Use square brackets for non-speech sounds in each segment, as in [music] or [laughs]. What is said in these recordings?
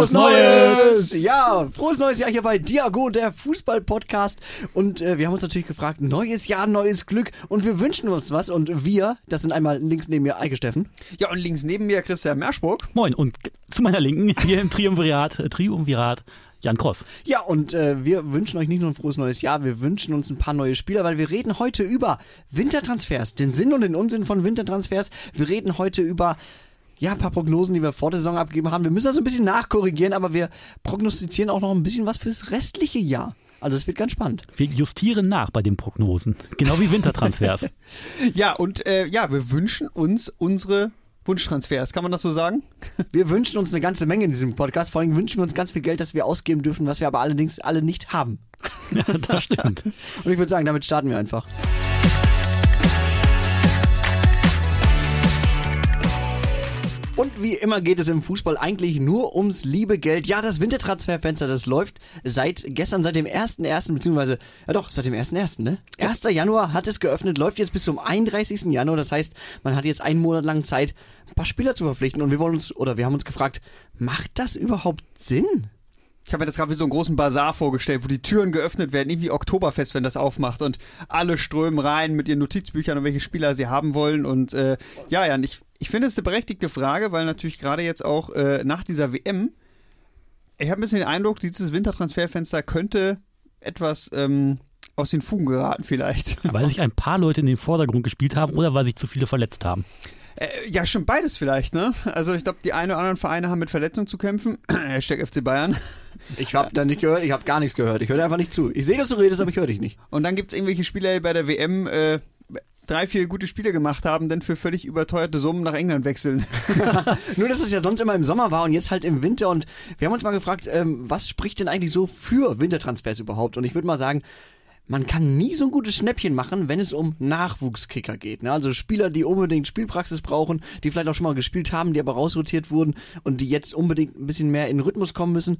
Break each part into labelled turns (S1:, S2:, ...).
S1: Frohes Neues!
S2: Ja, frohes neues Jahr hier bei Diago, der Fußball-Podcast. Und äh, wir haben uns natürlich gefragt, neues Jahr, neues Glück. Und wir wünschen uns was. Und wir, das sind einmal links neben mir Eike Steffen.
S1: Ja, und links neben mir Christian Merschburg.
S3: Moin und zu meiner Linken hier im Triumvirat, äh, Triumvirat Jan Kross.
S2: Ja, und äh, wir wünschen euch nicht nur ein frohes neues Jahr, wir wünschen uns ein paar neue Spieler, weil wir reden heute über Wintertransfers, den Sinn und den Unsinn von Wintertransfers. Wir reden heute über ja, ein paar Prognosen, die wir vor der Saison abgegeben haben. Wir müssen also ein bisschen nachkorrigieren, aber wir prognostizieren auch noch ein bisschen was fürs restliche Jahr. Also es wird ganz spannend.
S3: Wir justieren nach bei den Prognosen, genau wie Wintertransfers. [laughs]
S1: ja, und äh, ja, wir wünschen uns unsere Wunschtransfers, kann man das so sagen? [laughs]
S2: Wir wünschen uns eine ganze Menge in diesem Podcast. Vor allem wünschen wir uns ganz viel Geld, das wir ausgeben dürfen, was wir aber allerdings alle nicht haben.
S3: Ja, das stimmt. [laughs]
S2: Und ich würde sagen, damit starten wir einfach. Und wie immer geht es im Fußball eigentlich nur ums liebe Geld. Ja, das Wintertransferfenster, das läuft seit gestern, seit dem 1.1., beziehungsweise, ja doch, seit dem 1.1., ne? 1. Januar hat es geöffnet, läuft jetzt bis zum 31. Januar. Das heißt, man hat jetzt einen Monat lang Zeit, ein paar Spieler zu verpflichten. Und wir wollen uns, oder wir haben uns gefragt, macht das überhaupt Sinn?
S1: Ich habe mir das gerade wie so einen großen Bazar vorgestellt, wo die Türen geöffnet werden, irgendwie Oktoberfest, wenn das aufmacht und alle strömen rein mit ihren Notizbüchern und welche Spieler sie haben wollen. Und äh, ja, ja, ich, ich finde es eine berechtigte Frage, weil natürlich gerade jetzt auch äh, nach dieser WM, ich habe ein bisschen den Eindruck, dieses Wintertransferfenster könnte etwas ähm, aus den Fugen geraten vielleicht.
S3: Weil sich ein paar Leute in den Vordergrund gespielt haben oder weil sich zu viele verletzt haben.
S1: Äh, ja, schon beides vielleicht, ne? Also ich glaube, die einen oder anderen Vereine haben mit Verletzungen zu kämpfen. [clears throat] Hashtag FC Bayern.
S2: Ich habe da nicht gehört, ich habe gar nichts gehört. Ich höre einfach nicht zu. Ich sehe, dass du redest, aber ich höre dich nicht.
S1: Und dann gibt es irgendwelche Spieler die bei der WM, äh, drei, vier gute Spiele gemacht haben, dann für völlig überteuerte Summen nach England wechseln. [laughs] [laughs]
S2: Nur, dass es ja sonst immer im Sommer war und jetzt halt im Winter. Und wir haben uns mal gefragt, ähm, was spricht denn eigentlich so für Wintertransfers überhaupt? Und ich würde mal sagen, man kann nie so ein gutes Schnäppchen machen, wenn es um Nachwuchskicker geht. Ne? Also Spieler, die unbedingt Spielpraxis brauchen, die vielleicht auch schon mal gespielt haben, die aber rausrotiert wurden und die jetzt unbedingt ein bisschen mehr in den Rhythmus kommen müssen,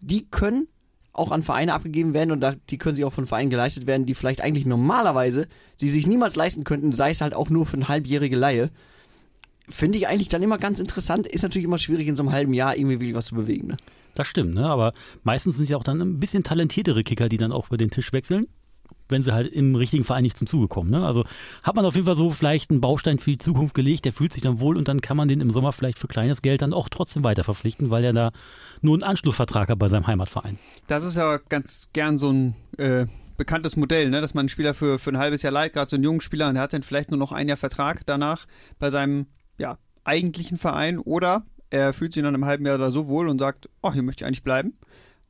S2: die können auch an Vereine abgegeben werden und da, die können sich auch von Vereinen geleistet werden, die vielleicht eigentlich normalerweise sie sich niemals leisten könnten, sei es halt auch nur für eine halbjährige Laie. Finde ich eigentlich dann immer ganz interessant. Ist natürlich immer schwierig, in so einem halben Jahr irgendwie wirklich was zu bewegen. Ne?
S3: Das stimmt, ne? aber meistens sind ja auch dann ein bisschen talentiertere Kicker, die dann auch über den Tisch wechseln wenn sie halt im richtigen Verein nicht zum Zuge kommen. Ne? Also hat man auf jeden Fall so vielleicht einen Baustein für die Zukunft gelegt, der fühlt sich dann wohl und dann kann man den im Sommer vielleicht für kleines Geld dann auch trotzdem weiter verpflichten, weil er da nur einen Anschlussvertrag hat bei seinem Heimatverein.
S1: Das ist ja ganz gern so ein äh, bekanntes Modell, ne? dass man einen Spieler für, für ein halbes Jahr leiht, gerade so einen jungen Spieler, und der hat dann vielleicht nur noch ein Jahr Vertrag danach bei seinem ja, eigentlichen Verein oder er fühlt sich dann im halben Jahr da so wohl und sagt, oh, hier möchte ich eigentlich bleiben.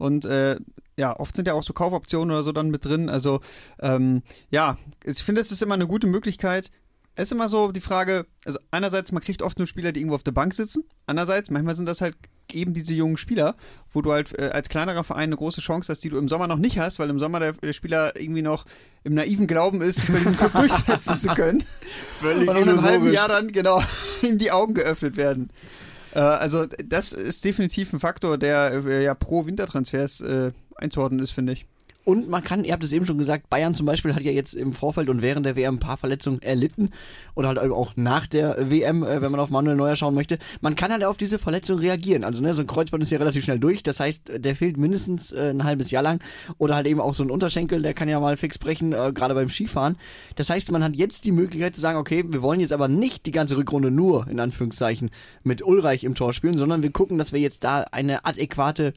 S1: Und äh, ja, oft sind ja auch so Kaufoptionen oder so dann mit drin. Also ähm, ja, ich finde, es ist immer eine gute Möglichkeit. Es ist immer so die Frage, also einerseits, man kriegt oft nur Spieler, die irgendwo auf der Bank sitzen. Andererseits, manchmal sind das halt eben diese jungen Spieler, wo du halt äh, als kleinerer Verein eine große Chance hast, die du im Sommer noch nicht hast, weil im Sommer der, der Spieler irgendwie noch im naiven Glauben ist, bei diesem Club [laughs] durchsetzen zu können.
S2: Völlig
S1: Und in einem halben Jahr dann, genau, [laughs] ihm die Augen geöffnet werden. Äh, also das ist definitiv ein Faktor, der äh, ja pro Wintertransfers äh, einzuordnen ist, finde ich.
S2: Und man kann, ihr habt es eben schon gesagt, Bayern zum Beispiel hat ja jetzt im Vorfeld und während der WM ein paar Verletzungen erlitten. Oder halt auch nach der WM, äh, wenn man auf Manuel Neuer schauen möchte. Man kann halt auf diese Verletzung reagieren. Also ne, so ein Kreuzband ist ja relativ schnell durch. Das heißt, der fehlt mindestens äh, ein halbes Jahr lang. Oder halt eben auch so ein Unterschenkel, der kann ja mal fix brechen, äh, gerade beim Skifahren. Das heißt, man hat jetzt die Möglichkeit zu sagen, okay, wir wollen jetzt aber nicht die ganze Rückrunde nur, in Anführungszeichen, mit Ulreich im Tor spielen, sondern wir gucken, dass wir jetzt da eine adäquate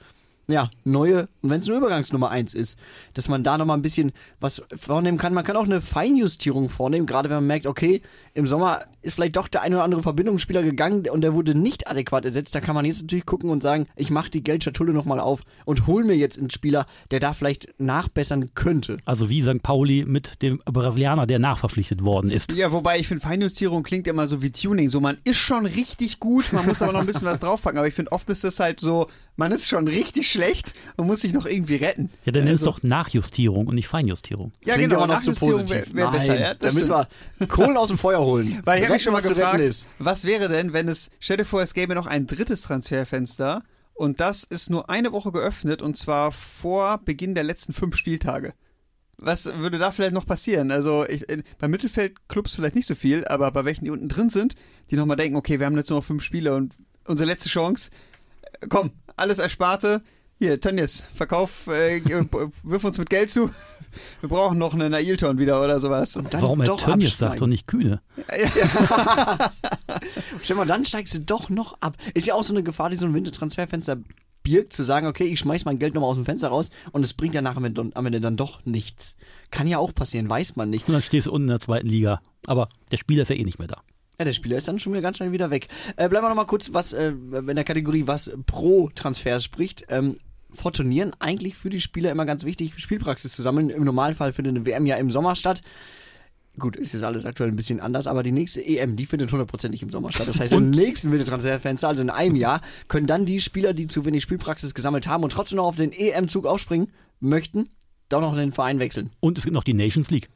S2: ja, neue, und wenn es eine Übergangsnummer 1 ist, dass man da nochmal ein bisschen was vornehmen kann. Man kann auch eine Feinjustierung vornehmen, gerade wenn man merkt, okay, im Sommer ist vielleicht doch der eine oder andere Verbindungsspieler gegangen und der wurde nicht adäquat ersetzt. Da kann man jetzt natürlich gucken und sagen, ich mache die Geldschatulle nochmal auf und hole mir jetzt einen Spieler, der da vielleicht nachbessern könnte.
S3: Also wie St. Pauli mit dem Brasilianer, der nachverpflichtet worden ist.
S1: Ja, wobei ich finde, Feinjustierung klingt immer so wie Tuning. So, man ist schon richtig gut, man muss aber noch ein bisschen was draufpacken. Aber ich finde, oft ist das halt so, man ist schon richtig schlecht und muss sich noch irgendwie retten.
S3: Ja, dann also, ist doch Nachjustierung und nicht Feinjustierung.
S2: Ja, Klingt genau, noch zu positiv. Wär, wär besser, ja, da müssen wir Kohlen aus dem Feuer holen.
S1: Weil ich habe mich schon mal gefragt, was wäre denn, wenn es, stell dir vor, es gäbe noch ein drittes Transferfenster und das ist nur eine Woche geöffnet und zwar vor Beginn der letzten fünf Spieltage. Was würde da vielleicht noch passieren? Also ich, bei Mittelfeldclubs vielleicht nicht so viel, aber bei welchen, die unten drin sind, die nochmal denken, okay, wir haben jetzt nur noch fünf Spiele und unsere letzte Chance, komm, alles Ersparte. Hier, Tönnies, verkauf, äh, wirf uns mit Geld zu. Wir brauchen noch einen Ailton wieder oder sowas.
S2: Und dann
S3: Warum
S2: doch
S3: Tönnies sagt doch nicht Kühne. [laughs]
S2: Stell mal, dann steigst du doch noch ab. Ist ja auch so eine Gefahr, die so ein Wintertransferfenster birgt, zu sagen, okay, ich schmeiß mein Geld nochmal aus dem Fenster raus und es bringt ja nachher am Ende- am Ende dann doch nichts. Kann ja auch passieren, weiß man nicht.
S3: Und dann stehst du unten in der zweiten Liga. Aber der Spieler ist ja eh nicht mehr da.
S2: Ja, der Spieler ist dann schon wieder ganz schnell wieder weg. Äh, bleiben wir nochmal kurz was äh, in der Kategorie, was pro Transfers spricht. Ähm, vor Turnieren eigentlich für die Spieler immer ganz wichtig, Spielpraxis zu sammeln. Im Normalfall findet eine WM ja im Sommer statt. Gut, ist jetzt alles aktuell ein bisschen anders, aber die nächste EM, die findet hundertprozentig im Sommer statt. Das heißt, im nächsten Wintertransferfenster, also in einem Jahr, können dann die Spieler, die zu wenig Spielpraxis gesammelt haben und trotzdem noch auf den EM-Zug aufspringen möchten, doch noch in den Verein wechseln.
S3: Und es gibt noch die Nations League,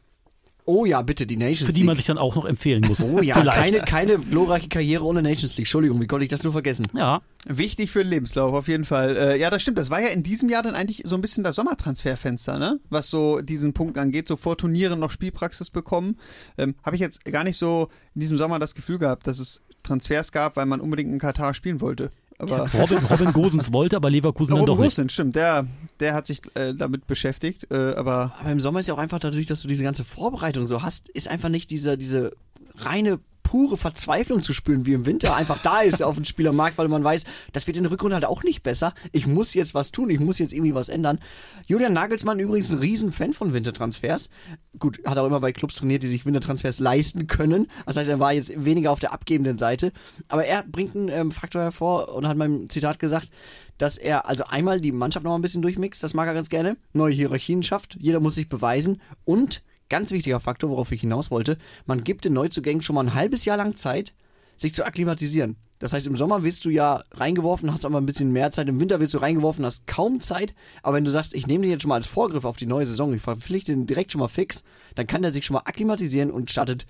S2: Oh ja, bitte, die Nations
S3: für die
S2: League.
S3: man sich dann auch noch empfehlen muss. [laughs]
S2: oh ja,
S3: Vielleicht.
S2: keine, keine glorreiche Karriere ohne Nations League. Entschuldigung, wie konnte ich das nur vergessen?
S3: Ja,
S1: Wichtig für den Lebenslauf, auf jeden Fall. Äh, ja, das stimmt. Das war ja in diesem Jahr dann eigentlich so ein bisschen das Sommertransferfenster, ne? Was so diesen Punkt angeht, so vor Turnieren noch Spielpraxis bekommen. Ähm, Habe ich jetzt gar nicht so in diesem Sommer das Gefühl gehabt, dass es Transfers gab, weil man unbedingt in Katar spielen wollte. Aber
S3: Robin, Robin Gosens [laughs] wollte, aber Leverkusen dann
S1: Robin
S3: doch nicht.
S1: Gosens, stimmt, der, der hat sich äh, damit beschäftigt, äh, aber
S2: Aber im Sommer ist ja auch einfach dadurch, dass du diese ganze Vorbereitung so hast, ist einfach nicht diese, diese reine pure Verzweiflung zu spüren, wie im Winter einfach da ist auf dem Spielermarkt, weil man weiß, das wird in der Rückrunde halt auch nicht besser. Ich muss jetzt was tun, ich muss jetzt irgendwie was ändern. Julian Nagelsmann übrigens ein Riesenfan von Wintertransfers. Gut, hat auch immer bei Clubs trainiert, die sich Wintertransfers leisten können. Das heißt, er war jetzt weniger auf der abgebenden Seite. Aber er bringt einen ähm, Faktor hervor und hat meinem Zitat gesagt, dass er also einmal die Mannschaft noch ein bisschen durchmixt, das mag er ganz gerne, neue Hierarchien schafft, jeder muss sich beweisen und ganz wichtiger Faktor, worauf ich hinaus wollte, man gibt den Neuzugängen schon mal ein halbes Jahr lang Zeit, sich zu akklimatisieren. Das heißt, im Sommer wirst du ja reingeworfen, hast aber ein bisschen mehr Zeit. Im Winter wirst du reingeworfen, hast kaum Zeit. Aber wenn du sagst, ich nehme den jetzt schon mal als Vorgriff auf die neue Saison, ich verpflichte den direkt schon mal fix, dann kann der sich schon mal akklimatisieren und startet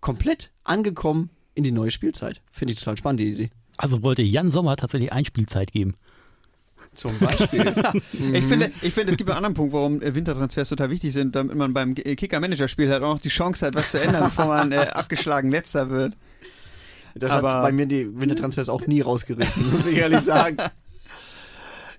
S2: komplett angekommen in die neue Spielzeit. Finde ich total spannend, die Idee.
S3: Also wollte Jan Sommer tatsächlich Einspielzeit geben.
S2: Zum Beispiel. [laughs]
S1: ich finde, ich finde, es gibt einen anderen Punkt, warum äh, Wintertransfers total wichtig sind, damit man beim G- Kicker-Manager-Spiel halt auch noch die Chance hat, was zu ändern, [laughs] bevor man äh, abgeschlagen Letzter wird.
S2: Das
S1: Aber-
S2: hat bei mir die Wintertransfers auch nie rausgerissen, [laughs] muss ich ehrlich sagen.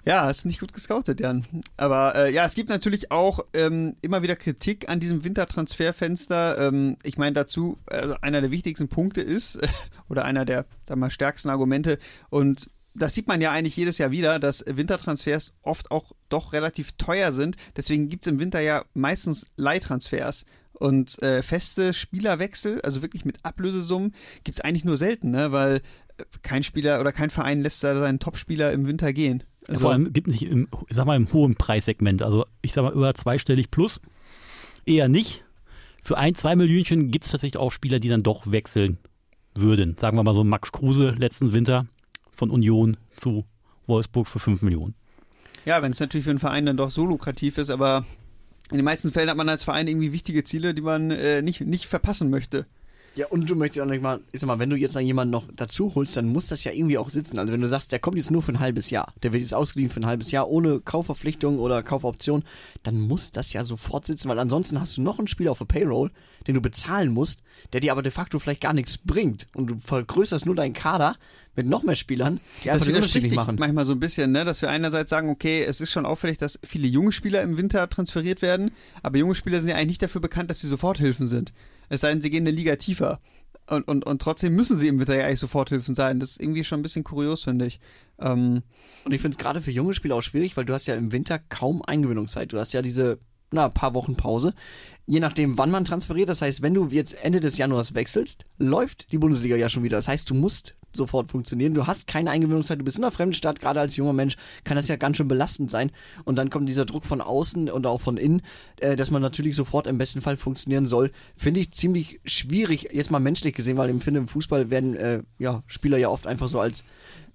S1: Ja, ist nicht gut gescoutet, Jan. Aber äh, ja, es gibt natürlich auch ähm, immer wieder Kritik an diesem Wintertransferfenster. Ähm, ich meine dazu, äh, einer der wichtigsten Punkte ist, äh, oder einer der, sag mal, stärksten Argumente, und das sieht man ja eigentlich jedes Jahr wieder, dass Wintertransfers oft auch doch relativ teuer sind. Deswegen gibt es im Winter ja meistens Leihtransfers. Und äh, feste Spielerwechsel, also wirklich mit Ablösesummen, gibt es eigentlich nur selten, ne? weil äh, kein Spieler oder kein Verein lässt da seinen Topspieler im Winter gehen. Also,
S3: Vor allem gibt nicht im, ich sag mal, im hohen Preissegment. Also ich sag mal über zweistellig plus. Eher nicht. Für ein, zwei Millionchen gibt es tatsächlich auch Spieler, die dann doch wechseln würden. Sagen wir mal so Max Kruse letzten Winter von Union zu Wolfsburg für 5 Millionen.
S1: Ja, wenn es natürlich für einen Verein dann doch so lukrativ ist, aber in den meisten Fällen hat man als Verein irgendwie wichtige Ziele, die man äh, nicht, nicht verpassen möchte.
S2: Ja, und du möchtest auch nicht mal, ich sag mal, wenn du jetzt noch jemanden noch dazu holst, dann muss das ja irgendwie auch sitzen. Also wenn du sagst, der kommt jetzt nur für ein halbes Jahr, der wird jetzt ausgeliehen für ein halbes Jahr ohne Kaufverpflichtung oder Kaufoption, dann muss das ja sofort sitzen, weil ansonsten hast du noch einen Spieler auf der Payroll, den du bezahlen musst, der dir aber de facto vielleicht gar nichts bringt. Und du vergrößerst nur deinen Kader mit noch mehr Spielern, die einfach
S1: Das
S2: den Unterschied nicht machen.
S1: manchmal so ein bisschen, ne? dass wir einerseits sagen, okay, es ist schon auffällig, dass viele junge Spieler im Winter transferiert werden, aber junge Spieler sind ja eigentlich nicht dafür bekannt, dass sie Soforthilfen sind. Es sei denn, sie gehen eine Liga tiefer. Und, und, und trotzdem müssen sie im Winter ja eigentlich Soforthilfen sein. Das ist irgendwie schon ein bisschen kurios, finde ich. Ähm,
S2: Und ich finde es gerade für junge Spieler auch schwierig, weil du hast ja im Winter kaum Eingewöhnungszeit. Du hast ja diese, na, paar Wochen Pause. Je nachdem, wann man transferiert. Das heißt, wenn du jetzt Ende des Januars wechselst, läuft die Bundesliga ja schon wieder. Das heißt, du musst sofort funktionieren. Du hast keine Eingewöhnungszeit, du bist in einer fremden Stadt, gerade als junger Mensch kann das ja ganz schön belastend sein. Und dann kommt dieser Druck von außen und auch von innen, äh, dass man natürlich sofort im besten Fall funktionieren soll. Finde ich ziemlich schwierig, jetzt mal menschlich gesehen, weil ich finde, im Fußball werden äh, ja, Spieler ja oft einfach so als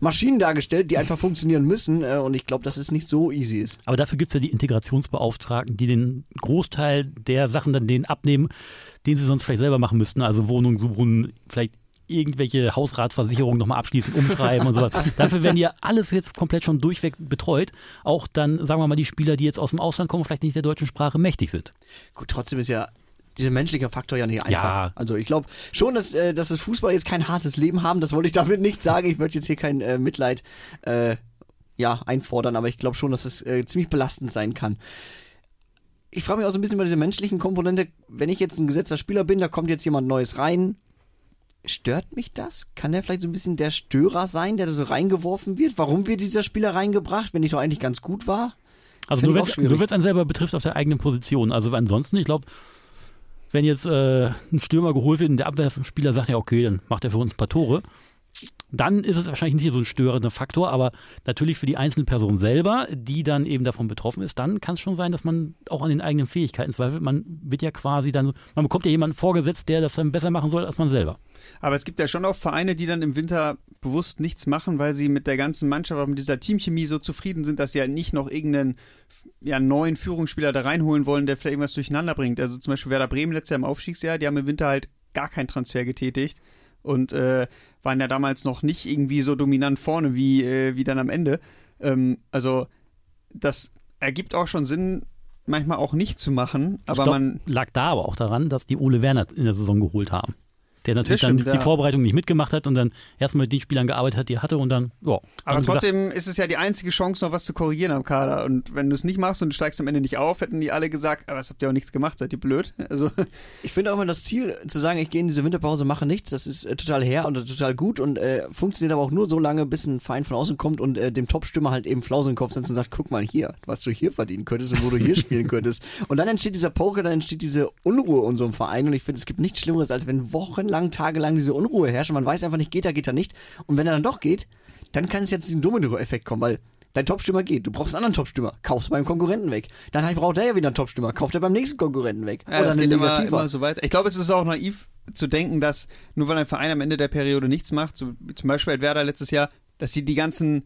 S2: Maschinen dargestellt, die einfach funktionieren müssen. Äh, und ich glaube, dass es nicht so easy ist.
S3: Aber dafür gibt es ja die Integrationsbeauftragten, die den Großteil der Sachen dann denen abnehmen, den sie sonst vielleicht selber machen müssten. Also Wohnung suchen, vielleicht irgendwelche Hausratversicherungen nochmal abschließen, umschreiben und sowas. [laughs] Dafür werden ja alles jetzt komplett schon durchweg betreut. Auch dann, sagen wir mal, die Spieler, die jetzt aus dem Ausland kommen, vielleicht nicht der deutschen Sprache mächtig sind.
S2: Gut, trotzdem ist ja dieser menschliche Faktor ja nicht einfach.
S3: Ja.
S2: Also ich glaube schon, dass, äh, dass das Fußball jetzt kein hartes Leben haben. Das wollte ich damit nicht sagen. Ich würde jetzt hier kein äh, Mitleid äh, ja, einfordern, aber ich glaube schon, dass es äh, ziemlich belastend sein kann. Ich frage mich auch so ein bisschen bei dieser menschlichen Komponente, wenn ich jetzt ein gesetzter Spieler bin, da kommt jetzt jemand Neues rein, stört mich das? Kann der vielleicht so ein bisschen der Störer sein, der da so reingeworfen wird? Warum wird dieser Spieler reingebracht, wenn ich doch eigentlich ganz gut war?
S3: Also
S2: Find
S3: nur wenn es einen selber betrifft auf der eigenen Position. Also ansonsten, ich glaube, wenn jetzt äh, ein Stürmer geholt wird und der Abwehrspieler sagt ja, okay, dann macht er für uns ein paar Tore, dann ist es wahrscheinlich nicht so ein störender Faktor, aber natürlich für die einzelne Person selber, die dann eben davon betroffen ist, dann kann es schon sein, dass man auch an den eigenen Fähigkeiten zweifelt. Man wird ja quasi dann, man bekommt ja jemanden vorgesetzt, der das dann besser machen soll als man selber.
S1: Aber es gibt ja schon auch Vereine, die dann im Winter bewusst nichts machen, weil sie mit der ganzen Mannschaft, auch mit dieser Teamchemie so zufrieden sind, dass sie ja nicht noch irgendeinen ja, neuen Führungsspieler da reinholen wollen, der vielleicht irgendwas durcheinander bringt. Also zum Beispiel Werder Bremen letztes Jahr im Aufstiegsjahr, die haben im Winter halt gar keinen Transfer getätigt und äh, waren ja damals noch nicht irgendwie so dominant vorne wie, äh, wie dann am Ende. Ähm, also das ergibt auch schon Sinn, manchmal auch nicht zu machen, aber
S3: glaub,
S1: man
S3: lag da aber auch daran, dass die Ole Werner in der Saison geholt haben. Der natürlich
S1: Das
S3: dann
S1: stimmt,
S3: die
S1: ja.
S3: Vorbereitung nicht mitgemacht hat und dann erstmal mit den Spielern gearbeitet hat, die er hatte und dann, ja.
S1: Aber
S3: haben gesagt,
S1: trotzdem ist es ja die einzige Chance, noch was zu korrigieren am Kader. Und wenn du es nicht machst und du steigst am Ende nicht auf, hätten die alle gesagt, aber was habt ihr auch nichts gemacht, seid ihr blöd? [laughs] Also,
S2: Ich finde auch immer das Ziel, zu sagen, ich gehe in diese Winterpause, mache nichts, das ist äh, total her und total gut und äh, funktioniert aber auch nur so lange, bis ein Verein von außen kommt und äh, dem Topstürmer halt eben Flausen den Kopf setzt und sagt, guck mal hier, was du hier verdienen könntest und wo du hier [laughs] spielen könntest. Und dann entsteht dieser Poker, dann entsteht diese Unruhe in so einem Verein und ich finde, es gibt nichts Schlimmeres, als wenn wochenlang, tagelang diese Unruhe herrscht und man weiß einfach nicht, geht er, geht er nicht. Und wenn er dann doch geht, dann kann es jetzt diesen Domino-Effekt kommen, weil Dein Topstürmer geht, du brauchst einen anderen Topstürmer, kaufst beim Konkurrenten weg. Dann braucht der ja wieder einen Topstürmer, kauft er beim nächsten Konkurrenten weg.
S1: ja,
S2: Oder eine
S1: geht immer, immer so weiter. Ich glaube, es ist auch naiv zu denken, dass nur weil ein Verein am Ende der Periode nichts macht, so wie zum Beispiel Werder letztes Jahr, dass sie die ganzen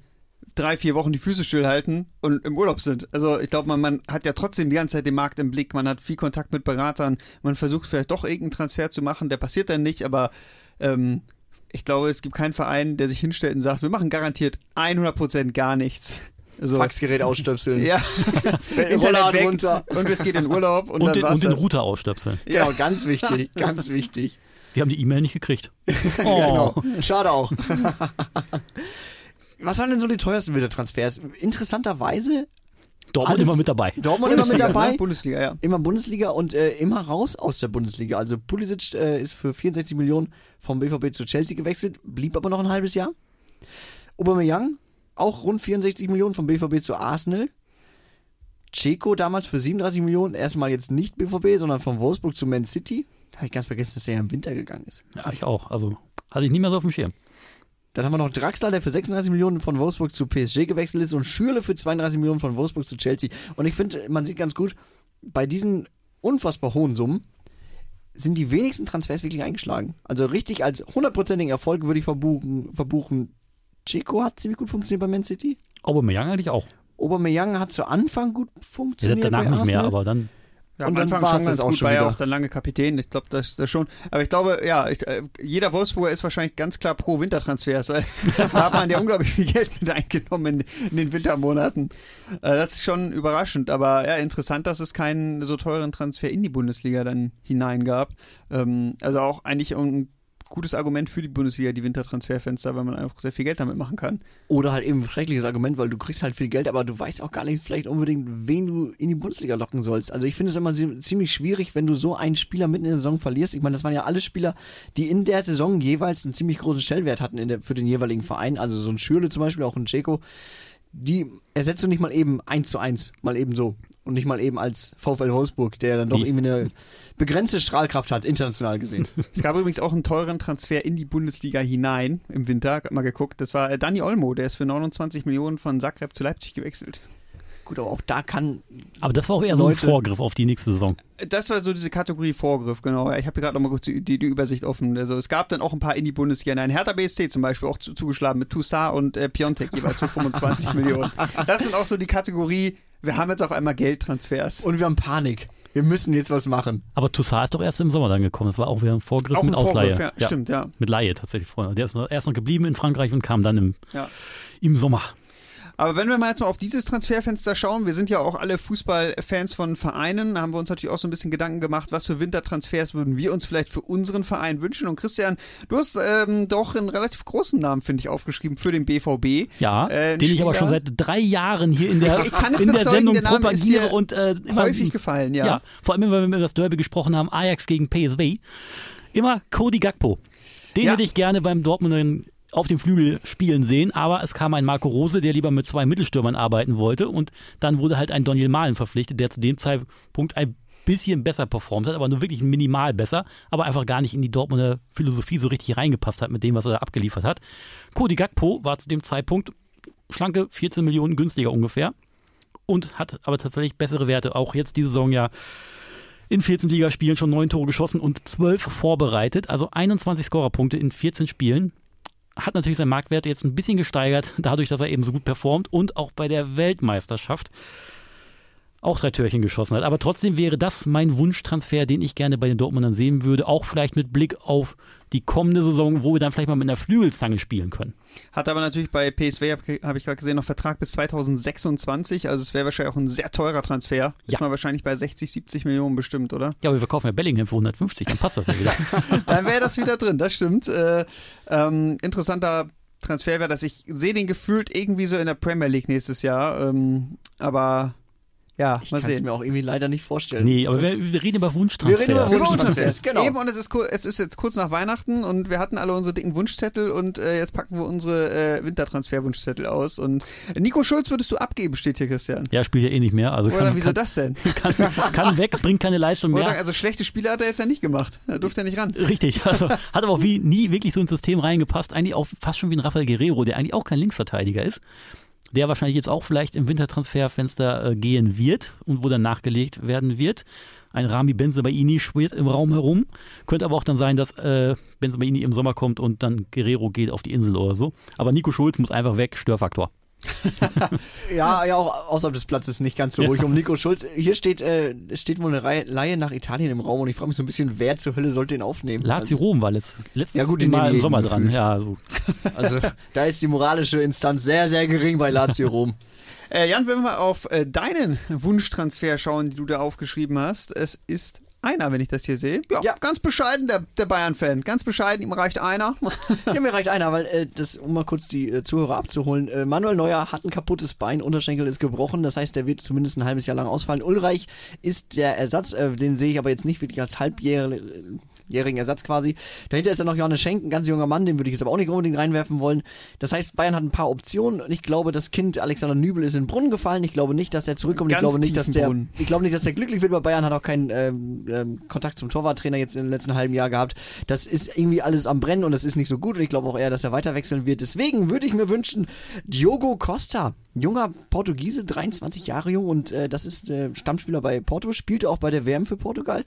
S1: drei, vier Wochen die Füße stillhalten und im Urlaub sind. Also ich glaube, man, man hat ja trotzdem die ganze Zeit den Markt im Blick, man hat viel Kontakt mit Beratern, man versucht vielleicht doch irgendeinen Transfer zu machen, der passiert dann nicht, aber ähm, ich glaube, es gibt keinen Verein, der sich hinstellt und sagt, wir machen garantiert 100% gar nichts. Also,
S2: Faxgerät ausstöpseln. [laughs]
S1: ja, [laughs] Internet weg
S2: runter.
S1: und es geht in Urlaub und,
S3: und,
S1: dann
S3: den,
S1: war's
S3: und den. Router ausstöpseln.
S2: Ja, ganz wichtig, ganz wichtig.
S3: Wir haben die E-Mail nicht gekriegt. [laughs]
S2: Genau.
S3: Oh.
S2: Schade auch. Was waren denn so die teuersten Wintertransfers? Interessanterweise
S3: Dortmund
S2: Alles-
S3: immer mit dabei.
S2: Dortmund immer mit dabei,
S1: Ne? Bundesliga, ja.
S2: immer Bundesliga und äh, immer raus aus der Bundesliga. Also Pulisic äh, ist für 64 Millionen vom BVB zu Chelsea gewechselt, blieb aber noch ein halbes Jahr. Aubameyang auch rund 64 Millionen vom BVB zu Arsenal. Ceco damals für 37 Millionen, erstmal jetzt nicht BVB, sondern von Wolfsburg zu Man City. Da habe ich ganz vergessen, dass der ja im Winter gegangen ist.
S3: Ja, ich auch. Also hatte ich nicht mehr so auf dem Schirm.
S2: Dann haben wir noch Draxler, der für 36 Millionen von Wolfsburg zu PSG gewechselt ist und Schürle für 32 Millionen von Wolfsburg zu Chelsea. Und ich finde, man sieht ganz gut, bei diesen unfassbar hohen Summen sind die wenigsten Transfers wirklich eingeschlagen. Also richtig als hundertprozentigen Erfolg würde ich verbuchen. verbuchen. Chico hat ziemlich gut funktioniert bei Man City.
S3: Aubameyang eigentlich auch.
S2: Aubameyang hat zu Anfang gut
S3: Ja,
S2: funktioniert
S3: danach
S2: bei
S3: nicht mehr, aber dann
S1: Ja,
S2: Und
S1: am Anfang
S2: das
S1: ganz
S2: auch
S1: gut,
S2: schon
S1: war ja
S2: wieder.
S1: auch dann lange Kapitän. Ich glaube, das, das schon. Aber ich glaube, ja, ich, äh, jeder Wolfsburger ist wahrscheinlich ganz klar pro Wintertransfers. [laughs] weil da hat man ja unglaublich viel Geld mit eingenommen in, in den Wintermonaten. Äh, das ist schon überraschend, aber ja, interessant, dass es keinen so teuren Transfer in die Bundesliga dann hinein gab. Ähm, also auch eigentlich ein gutes Argument für die Bundesliga, die Wintertransferfenster, weil man einfach sehr viel Geld damit machen kann.
S2: Oder halt eben ein schreckliches Argument, weil du kriegst halt viel Geld, aber du weißt auch gar nicht vielleicht unbedingt, wen du in die Bundesliga locken sollst. Also ich finde es immer zie- ziemlich schwierig, wenn du so einen Spieler mitten in der Saison verlierst. Ich meine, das waren ja alle Spieler, die in der Saison jeweils einen ziemlich großen Stellwert hatten der, für den jeweiligen Verein. Also so ein Schürle zum Beispiel, auch ein Ceco. Die ersetzt du nicht mal eben eins zu eins, mal eben so. Und nicht mal eben als VfL Wolfsburg, der dann doch
S3: Nee.
S2: irgendwie eine begrenzte Strahlkraft hat, international gesehen. [laughs]
S1: Es gab übrigens auch einen teuren Transfer in die Bundesliga hinein im Winter. Hab mal geguckt. Das war äh, Dani Olmo, der ist für 29 Millionen von Zagreb zu Leipzig gewechselt.
S2: Gut, aber auch da kann
S3: Aber das war auch eher so ein
S2: Leute-
S3: Vorgriff auf die nächste Saison.
S1: Das war so diese Kategorie Vorgriff, genau. Ich habe gerade noch mal kurz die, die, die Übersicht offen. Also es gab dann auch ein paar in die Bundesliga. Nein, Hertha BSC zum Beispiel auch zu, zugeschlagen mit Toussaint und äh, Piontek jeweils für 25 [laughs] Millionen. Das sind auch so die Kategorie, wir haben jetzt auf einmal Geldtransfers.
S2: Und wir haben Panik. Wir müssen jetzt was machen.
S3: Aber Toussaint ist doch erst im Sommer dann gekommen. Das war auch wieder ein Vorgriff
S1: auch
S3: mit
S1: ein Vorgriff,
S3: Ausleihe.
S1: ja, stimmt, ja.
S3: Mit Laie tatsächlich vorher. Der ist noch, erst noch geblieben in Frankreich und kam dann im,
S1: ja.
S3: im Sommer.
S1: Aber wenn wir mal jetzt mal auf dieses Transferfenster schauen, wir sind ja auch alle Fußballfans von Vereinen, haben wir uns natürlich auch so ein bisschen Gedanken gemacht, was für Wintertransfers würden wir uns vielleicht für unseren Verein wünschen. Und Christian, du hast ähm, doch einen relativ großen Namen, finde ich, aufgeschrieben für den BVB.
S3: Ja,
S1: Äh,
S3: den ich aber
S1: Spieler-
S3: schon seit drei Jahren hier in der,
S1: Ich kann es
S3: in der Sendung
S1: der
S3: propagiere und äh, immer,
S1: Häufig gefallen, ja.
S3: Ja. vor allem, wenn wir über das Derby gesprochen haben, Ajax gegen PSV. Immer Cody Gakpo. Den
S1: Ja.
S3: hätte ich gerne beim Dortmunder auf dem Flügel spielen sehen, aber es kam ein Marco Rose, der lieber mit zwei Mittelstürmern arbeiten wollte und dann wurde halt ein Daniel Mahlen verpflichtet, der zu dem Zeitpunkt ein bisschen besser performt hat, aber nur wirklich minimal besser, aber einfach gar nicht in die Dortmunder Philosophie so richtig reingepasst hat mit dem, was er da abgeliefert hat. Cody Gakpo war zu dem Zeitpunkt schlanke 14 Millionen günstiger ungefähr und hat aber tatsächlich bessere Werte. Auch jetzt diese Saison ja in 14 Ligaspielen schon 9 Tore geschossen und 12 vorbereitet, also 21 Scorerpunkte in 14 Spielen. Hat natürlich seinen Marktwert jetzt ein bisschen gesteigert, [laughs] dadurch, dass er eben so gut performt und auch bei der Weltmeisterschaft auch drei Türchen geschossen hat. Aber trotzdem wäre das mein Wunschtransfer, den ich gerne bei den Dortmundern sehen würde, auch vielleicht mit Blick auf die kommende Saison, wo wir dann vielleicht mal mit einer Flügelzange spielen können.
S1: Hat aber natürlich bei PSV, habe hab ich gerade gesehen, noch Vertrag bis 2026. Also es wäre wahrscheinlich auch ein sehr teurer Transfer. Ist
S3: Ja.
S1: mal wahrscheinlich bei 60, 70 Millionen bestimmt, oder?
S3: Ja, aber wir verkaufen ja Bellingham für 150, dann passt das ja wieder. [laughs]
S1: Dann wäre das wieder drin, das stimmt. Äh, ähm, interessanter Transfer wäre, dass ich sehe den gefühlt irgendwie so in der Premier League nächstes Jahr. Ähm, aber ja,
S2: Ich
S1: mal
S2: kann es
S1: sehen.
S2: mir auch irgendwie leider nicht vorstellen.
S3: Nee, aber wir, wir reden über Wunschtransfer.
S2: Wir reden über
S1: Wir
S2: Wunsch-
S1: Wunschtransfers,
S2: Wunschtransfers, genau.
S1: Eben, und es ist, es ist jetzt kurz nach Weihnachten und wir hatten alle unsere dicken Wunschzettel und äh, jetzt packen wir unsere äh, Wintertransfer-Wunschzettel aus. Und Nico Schulz würdest du abgeben, steht hier, Christian.
S3: Ja, spielt ja eh nicht mehr. Also
S1: Oder
S3: kann,
S1: wieso
S3: kann,
S1: das denn? [laughs]
S3: kann, kann weg, bringt keine Leistung mehr.
S1: sagen, also schlechte Spiele hat er jetzt ja nicht gemacht. Da durfte er nicht ran.
S3: Richtig, also hat aber auch wie, nie wirklich so ins System reingepasst. Eigentlich auch fast schon wie ein Rafael Guerrero, der eigentlich auch kein Linksverteidiger ist. Der wahrscheinlich jetzt auch vielleicht im Wintertransferfenster äh, gehen wird und wo dann nachgelegt werden wird. Ein Rami Benzebaini schwirrt im Raum herum. Könnte aber auch dann sein, dass äh, Benzebaini im Sommer kommt und dann Guerrero geht auf die Insel oder so. Aber Nico Schulz muss einfach weg, Störfaktor. [laughs]
S2: Ja, ja, auch außerhalb des Platzes nicht ganz so ruhig um Nico Schulz. Hier steht, äh, steht wohl eine Reihe, Laie nach Italien im Raum und ich frage mich so ein bisschen, wer zur Hölle sollte ihn aufnehmen?
S3: Lazio Rom war letzt, letztes
S2: Ja gut,
S3: Mal im Sommer
S2: jeden
S3: dran.
S2: gefühlt.
S3: Ja, so.
S2: Also, [laughs] also da ist die moralische Instanz sehr, sehr gering bei Lazio Rom.
S1: Äh, Jan, wenn wir mal auf äh, deinen Wunschtransfer schauen, die du da aufgeschrieben hast, es ist einer, wenn ich das hier sehe. Ja,
S2: Ja.
S1: ganz bescheiden, der, der Bayern-Fan. Ganz bescheiden, ihm reicht einer. [laughs]
S2: Ja, mir reicht einer, weil äh, das, um mal kurz die äh, Zuhörer abzuholen, äh, Manuel Neuer hat ein kaputtes Bein, Unterschenkel ist gebrochen, das heißt, der wird zumindest ein halbes Jahr lang ausfallen. Ulreich ist der Ersatz, äh, den sehe ich aber jetzt nicht wirklich als halbjährigen Ersatz quasi. Dahinter ist dann noch Johannes Schenk, ein ganz junger Mann, den würde ich jetzt aber auch nicht unbedingt reinwerfen wollen. Das heißt, Bayern hat ein paar Optionen und ich glaube, das Kind Alexander Nübel ist in den Brunnen gefallen. Ich glaube nicht, dass der zurückkommt. Ich
S1: Ganz
S2: glaube nicht, dass der,
S1: Brunnen.
S2: ich glaube nicht, dass der glücklich wird bei Bayern, hat auch keinen ähm, ähm, Kontakt zum Torwarttrainer jetzt im letzten halben Jahr gehabt. Das ist irgendwie alles am Brennen und das ist nicht so gut und ich glaube auch eher, dass er weiter wechseln wird. Deswegen würde ich mir wünschen, Diogo Costa, junger Portugiese, 23 Jahre jung und äh, das ist äh, Stammspieler bei Porto, spielte auch bei der WM für Portugal.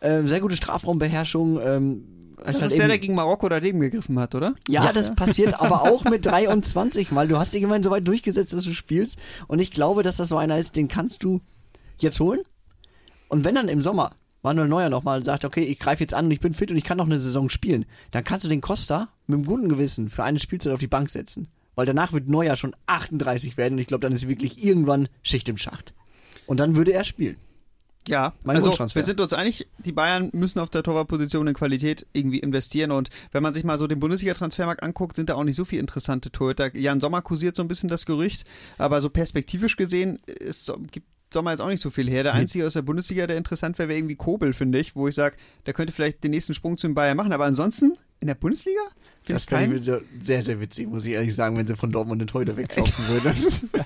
S2: Äh, sehr gute Strafraumbeherrschung. Ähm,
S1: Das
S2: halt
S1: ist der,
S2: eben-
S1: der gegen Marokko daneben gegriffen hat, oder?
S2: ja, das passiert aber auch mit 23, weil du hast dich immerhin so weit durchgesetzt, dass du spielst. Und ich glaube, dass das so einer ist, den kannst du jetzt holen. Und wenn dann im Sommer Manuel Neuer nochmal sagt, okay, ich greife jetzt an und ich bin fit und ich kann noch eine Saison spielen, dann kannst du den Costa mit einem guten Gewissen für eine Spielzeit auf die Bank setzen. Weil danach wird Neuer schon 38 werden und ich glaube, dann ist wirklich irgendwann Schicht im Schacht. Und dann würde er spielen.
S1: Ja,
S2: Mein
S1: also wir sind uns einig, die Bayern müssen auf der Torwartposition in Qualität irgendwie investieren und wenn man sich mal so den Bundesliga-Transfermarkt anguckt, sind da auch nicht so viele interessante Torhüter. Jan Sommer kursiert so ein bisschen das Gerücht, aber so perspektivisch gesehen ist, so- gibt Sommer jetzt auch nicht so viel her. Der
S3: Nee.
S1: einzige aus der Bundesliga, der interessant wäre, wäre irgendwie Kobel, finde ich, wo ich sage, der könnte vielleicht den nächsten Sprung zu den Bayern machen, aber ansonsten in der Bundesliga
S2: Das fände ich wieder sehr, sehr witzig, muss ich ehrlich sagen, wenn sie von Dortmund den heute wegkaufen würden. [laughs]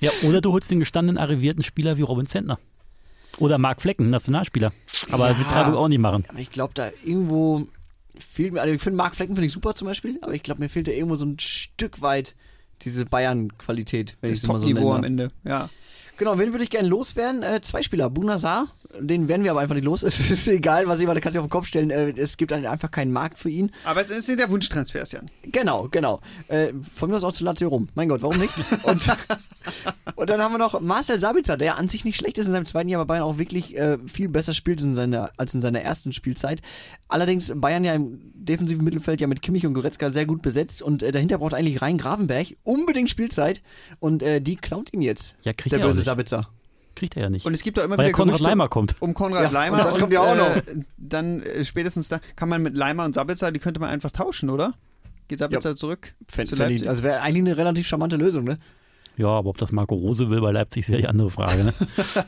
S3: Ja, oder du holst den gestandenen, arrivierten Spieler wie Robin Zentner. Oder Marc Flecken, Nationalspieler. Aber
S2: Ja.
S3: wird Freiburg auch nicht machen.
S2: Aber ich glaube, da irgendwo fehlt mir, also ich finde Marc Flecken finde ich super zum Beispiel, aber ich glaube, mir fehlt da irgendwo so ein Stück weit diese Bayern-Qualität, wenn ich
S1: Das
S2: es mal so
S1: Top-Niveau am
S2: nenne.
S1: Ende, ja.
S2: Genau, wen würde ich gerne loswerden? Äh, zwei Spieler, Bunazar, den werden wir aber einfach nicht los. [laughs] Es ist egal, was jemand, da kannst du auf den Kopf stellen. Äh, es gibt einfach keinen Markt für ihn.
S1: Aber es sind ja Wunschtransfers, Jan.
S2: Genau, genau. Äh, von mir aus auch zu Lazio rum. Mein Gott, warum nicht? [laughs] Und, und dann haben wir noch Marcel Sabitzer, der an sich nicht schlecht ist in seinem zweiten Jahr bei Bayern auch wirklich äh, viel besser spielt in seiner, als in seiner ersten Spielzeit. Allerdings Bayern ja im defensiven Mittelfeld ja mit Kimmich und Goretzka sehr gut besetzt und dahinter braucht eigentlich Rhein Gravenberg unbedingt Spielzeit und die klaut ihm jetzt
S3: Ja, kriegt
S2: der
S3: er
S2: böse
S3: nicht.
S2: Sabitzer.
S3: Kriegt er ja nicht.
S1: Und es gibt doch immer
S3: Weil
S1: wieder
S3: ja Konrad
S1: Gerüchte
S3: Leimer kommt.
S1: um Konrad
S2: Ja,
S1: Leimer.
S2: und das kommt ja auch noch.
S1: Äh, dann äh, spätestens da kann man mit Leimer und Sabitzer, die könnte man einfach tauschen, oder? Geht Sabitzer zurück?
S2: Fänd,
S1: zu Leipzig?
S2: also wäre eigentlich eine relativ charmante Lösung, ne?
S3: Ja, aber ob das Marco Rose will bei Leipzig, ist ja die andere Frage. Ne? [laughs]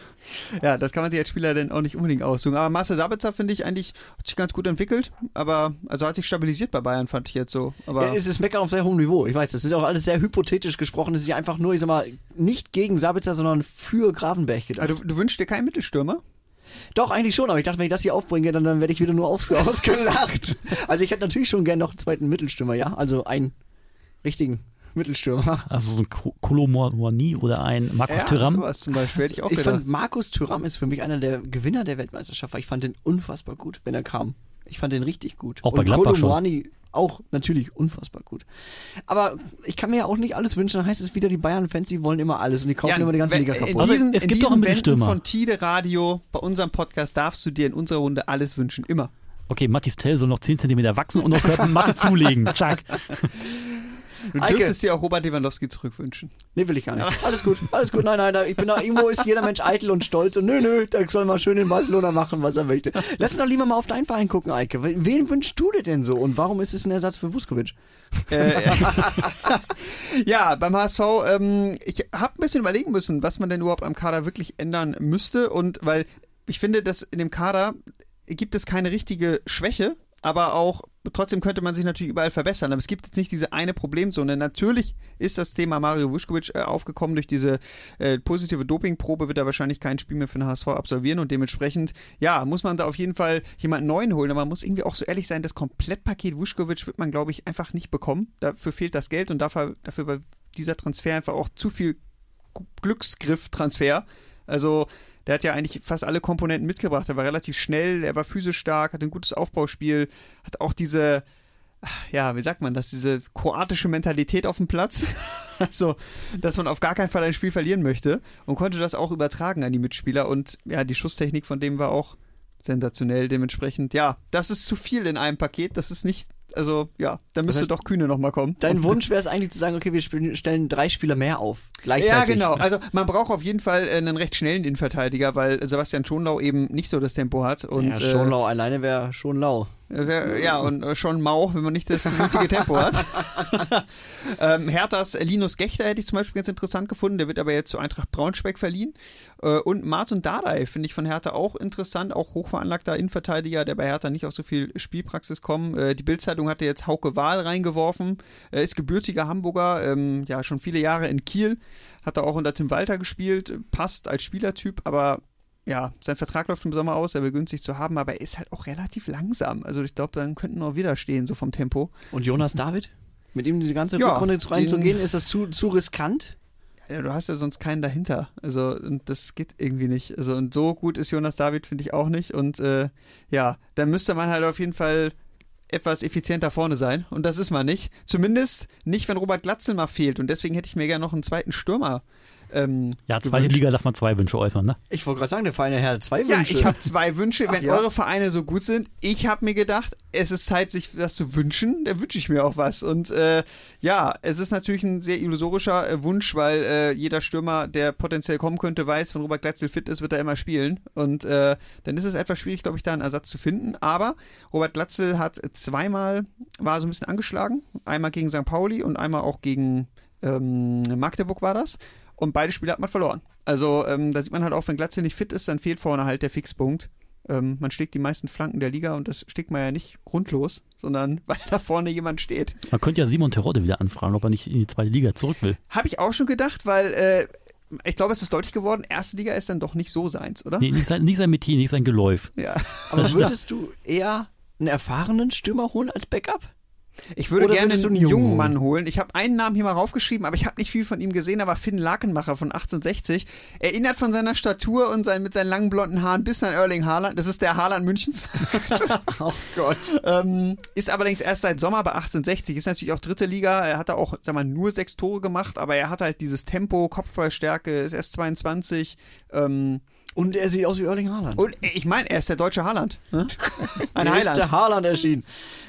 S1: Ja, das kann man sich als Spieler dann auch nicht unbedingt aussuchen. Aber Marcel Sabitzer finde ich eigentlich hat sich ganz gut entwickelt, aber also hat sich stabilisiert bei Bayern, fand ich jetzt so. Aber
S2: Ja, es ist Meckern auf sehr hohem Niveau. Ich weiß, das ist auch alles sehr hypothetisch gesprochen. Es ist ja einfach nur, ich sag mal, nicht gegen Sabitzer, sondern für Gravenberg gedacht.
S1: also, du wünschst dir keinen Mittelstürmer?
S2: Doch, eigentlich schon, aber ich dachte, wenn ich das hier aufbringe, dann, dann werde ich wieder nur aufs, [laughs] ausgelacht. Also ich hätte natürlich schon gerne noch einen zweiten Mittelstürmer, ja? Also einen richtigen Mittelstürmer.
S3: Also so ein Ko- Kolomouani oder ein Markus
S1: ja,
S3: Thuram.
S1: sowas zum Beispiel, hätte ich auch
S2: ich
S1: gedacht.
S2: fand, Markus Thuram ist für mich einer der Gewinner der Weltmeisterschaft, weil ich fand den unfassbar gut, wenn er kam. Ich fand den richtig gut.
S3: Auch bei
S2: Und
S3: Gladbach schon.
S2: Kolo auch natürlich unfassbar gut. Aber ich kann mir ja auch nicht alles wünschen, dann heißt es wieder, die Bayern-Fans, die wollen immer alles und die kaufen
S1: Jan,
S2: immer die ganze
S1: wenn-
S2: Liga
S1: In
S2: kaputt.
S3: Also,
S1: diesen,
S3: es
S1: in
S3: gibt doch
S1: diesen
S3: einen Mittelstürmer.
S1: von Tide Radio bei unserem Podcast darfst du dir in unserer Runde alles wünschen. Immer.
S3: Okay, Mathis Tell soll noch 10 cm wachsen und noch Körper Masse zulegen. Zack. [laughs]
S1: Du
S2: Eike.
S1: dürftest dir auch Robert Lewandowski zurückwünschen.
S2: Nee, will ich gar nicht. Alles gut, alles gut. Nein, nein, nein. Ich bin da, irgendwo ist jeder Mensch eitel und stolz und nö, nö, der soll mal schön in Barcelona machen, was er möchte. Lass uns doch lieber mal auf deinen Verein gucken, Eike. Wen wünschst du dir denn so und warum ist es ein Ersatz für Vuskovic?
S1: Äh, [laughs] ja, beim HSV, ähm, ich habe ein bisschen überlegen müssen, was man denn überhaupt am Kader wirklich ändern müsste. Und weil ich finde, dass in dem Kader gibt es keine richtige Schwäche, aber auch trotzdem könnte man sich natürlich überall verbessern. Aber es gibt jetzt nicht diese eine Problemzone. Natürlich ist das Thema Mario Vuskovic äh, aufgekommen durch diese äh, positive Dopingprobe, wird er wahrscheinlich kein Spiel mehr für den HSV absolvieren und dementsprechend, ja, muss man da auf jeden Fall jemanden neuen holen. Aber man muss irgendwie auch so ehrlich sein, das Komplettpaket Vuskovic wird man, glaube ich, einfach nicht bekommen. Dafür fehlt das Geld und dafür, dafür war dieser Transfer einfach auch zu viel Glücksgriff-Transfer. Also der hat ja eigentlich fast alle Komponenten mitgebracht. Er war relativ schnell, er war physisch stark, hat ein gutes Aufbauspiel, hat auch diese, ja, wie sagt man das, diese kroatische Mentalität auf dem Platz. [laughs] also, dass man auf gar keinen Fall ein Spiel verlieren möchte und konnte das auch übertragen an die Mitspieler. Und ja, die Schusstechnik von dem war auch sensationell. Dementsprechend, ja, das ist zu viel in einem Paket. Das ist nicht, also ja, da müsste
S2: heißt,
S1: doch Kühne nochmal kommen.
S2: Dein Wunsch wäre es eigentlich zu sagen, okay, wir spielen, stellen drei Spieler mehr auf. Gleichzeitig.
S1: Ja, genau. Also man braucht auf jeden Fall äh, einen recht schnellen Innenverteidiger, weil Sebastian Schonlau eben nicht so das Tempo hat. Und,
S2: ja, schon lau alleine wäre schon lau.
S1: Äh, wär, ja, und äh, schon mau, wenn man nicht das nötige Tempo hat. [laughs] ähm, Herthas Linus Gechter hätte ich zum Beispiel ganz interessant gefunden. Der wird aber jetzt zu Eintracht Braunschweig verliehen. Äh, und Martin Dardai finde ich von Hertha auch interessant. Auch hochveranlagter Innenverteidiger, der bei Hertha nicht auf so viel Spielpraxis kommt. Äh, die Bildzeitung hatte jetzt Hauke Wahl reingeworfen. Er ist gebürtiger Hamburger, ähm, ja, schon viele Jahre in Kiel. Hat er auch unter Tim Walter gespielt. Passt als Spielertyp, aber ja, sein Vertrag läuft im Sommer aus, er will günstig zu haben, aber er ist halt auch relativ langsam. Also ich glaube, dann könnten wir auch wieder stehen, so vom Tempo.
S2: Und Jonas David? Mit ihm die ganze
S1: Ja,
S2: Rückrunde reinzugehen, ist das zu, zu riskant?
S1: Ja, du hast ja sonst keinen dahinter. Also, und das geht irgendwie nicht. Also, und so gut ist Jonas David, finde ich auch nicht. Und äh, ja, dann müsste man halt auf jeden Fall etwas effizienter vorne sein. Und das ist man nicht. Zumindest nicht, wenn Robert Glatzel mal fehlt. Und deswegen hätte ich mir gerne noch einen zweiten Stürmer. Ähm,
S3: Ja, zweite. Liga darf man zwei Wünsche äußern, ne?
S2: Ich wollte gerade sagen, der Herr hat zwei
S1: Ja,
S2: Wünsche.
S1: ich habe zwei Wünsche.
S2: Ach
S1: Wenn
S2: ja?
S1: eure Vereine so gut sind, ich habe mir gedacht, es ist Zeit, sich das zu wünschen. Da wünsche ich mir auch was. Und äh, ja, es ist natürlich ein sehr illusorischer äh, Wunsch, weil äh, jeder Stürmer, der potenziell kommen könnte, weiß, wenn Robert Glatzel fit ist, wird er immer spielen. Und äh, dann ist es etwas schwierig, glaube ich, da einen Ersatz zu finden. Aber Robert Glatzel hat zweimal, war so ein bisschen angeschlagen. Einmal gegen St. Pauli und einmal auch gegen ähm, Magdeburg war das. Und beide Spiele hat man verloren. Also ähm, da sieht man halt auch, wenn Glatzel nicht fit ist, dann fehlt vorne halt der Fixpunkt. Ähm, man schlägt die meisten Flanken der Liga und das schlägt man ja nicht grundlos, sondern [laughs] weil da vorne jemand steht.
S3: Man könnte ja Simon Terodde wieder anfragen, ob er nicht in die zweite Liga zurück will.
S1: Habe ich auch schon gedacht, weil äh, ich glaube, es ist deutlich geworden, erste Liga ist dann doch nicht so seins, oder?
S3: Nee, nicht sein, nicht sein Metier, nicht sein Geläuf.
S1: Ja.
S2: Aber würdest du eher einen erfahrenen Stürmer holen als Backup?
S1: Ich würde
S2: Oder
S1: gerne
S2: du
S1: einen jungen
S2: Jungen
S1: Mann holen. Ich habe einen Namen hier mal raufgeschrieben, aber ich habe nicht viel von ihm gesehen. Aber Finn Lakenmacher von 1860 erinnert von seiner Statur und sein, mit seinen langen blonden Haaren bis an Erling Haaland. Das ist der Haaland Münchens. [laughs]
S2: Oh Gott.
S1: ähm, ist allerdings erst seit Sommer bei 1860. Ist natürlich auch dritte Liga. Er hat da auch, sag mal, nur sechs Tore gemacht, aber er hat halt dieses Tempo, Kopfballstärke, ist erst 22. Ähm,
S2: Und er sieht aus wie Erling Haaland.
S1: und ich meine, er ist der deutsche Haaland. Ne? [laughs] Ein
S2: Er ist der Haaland erschienen.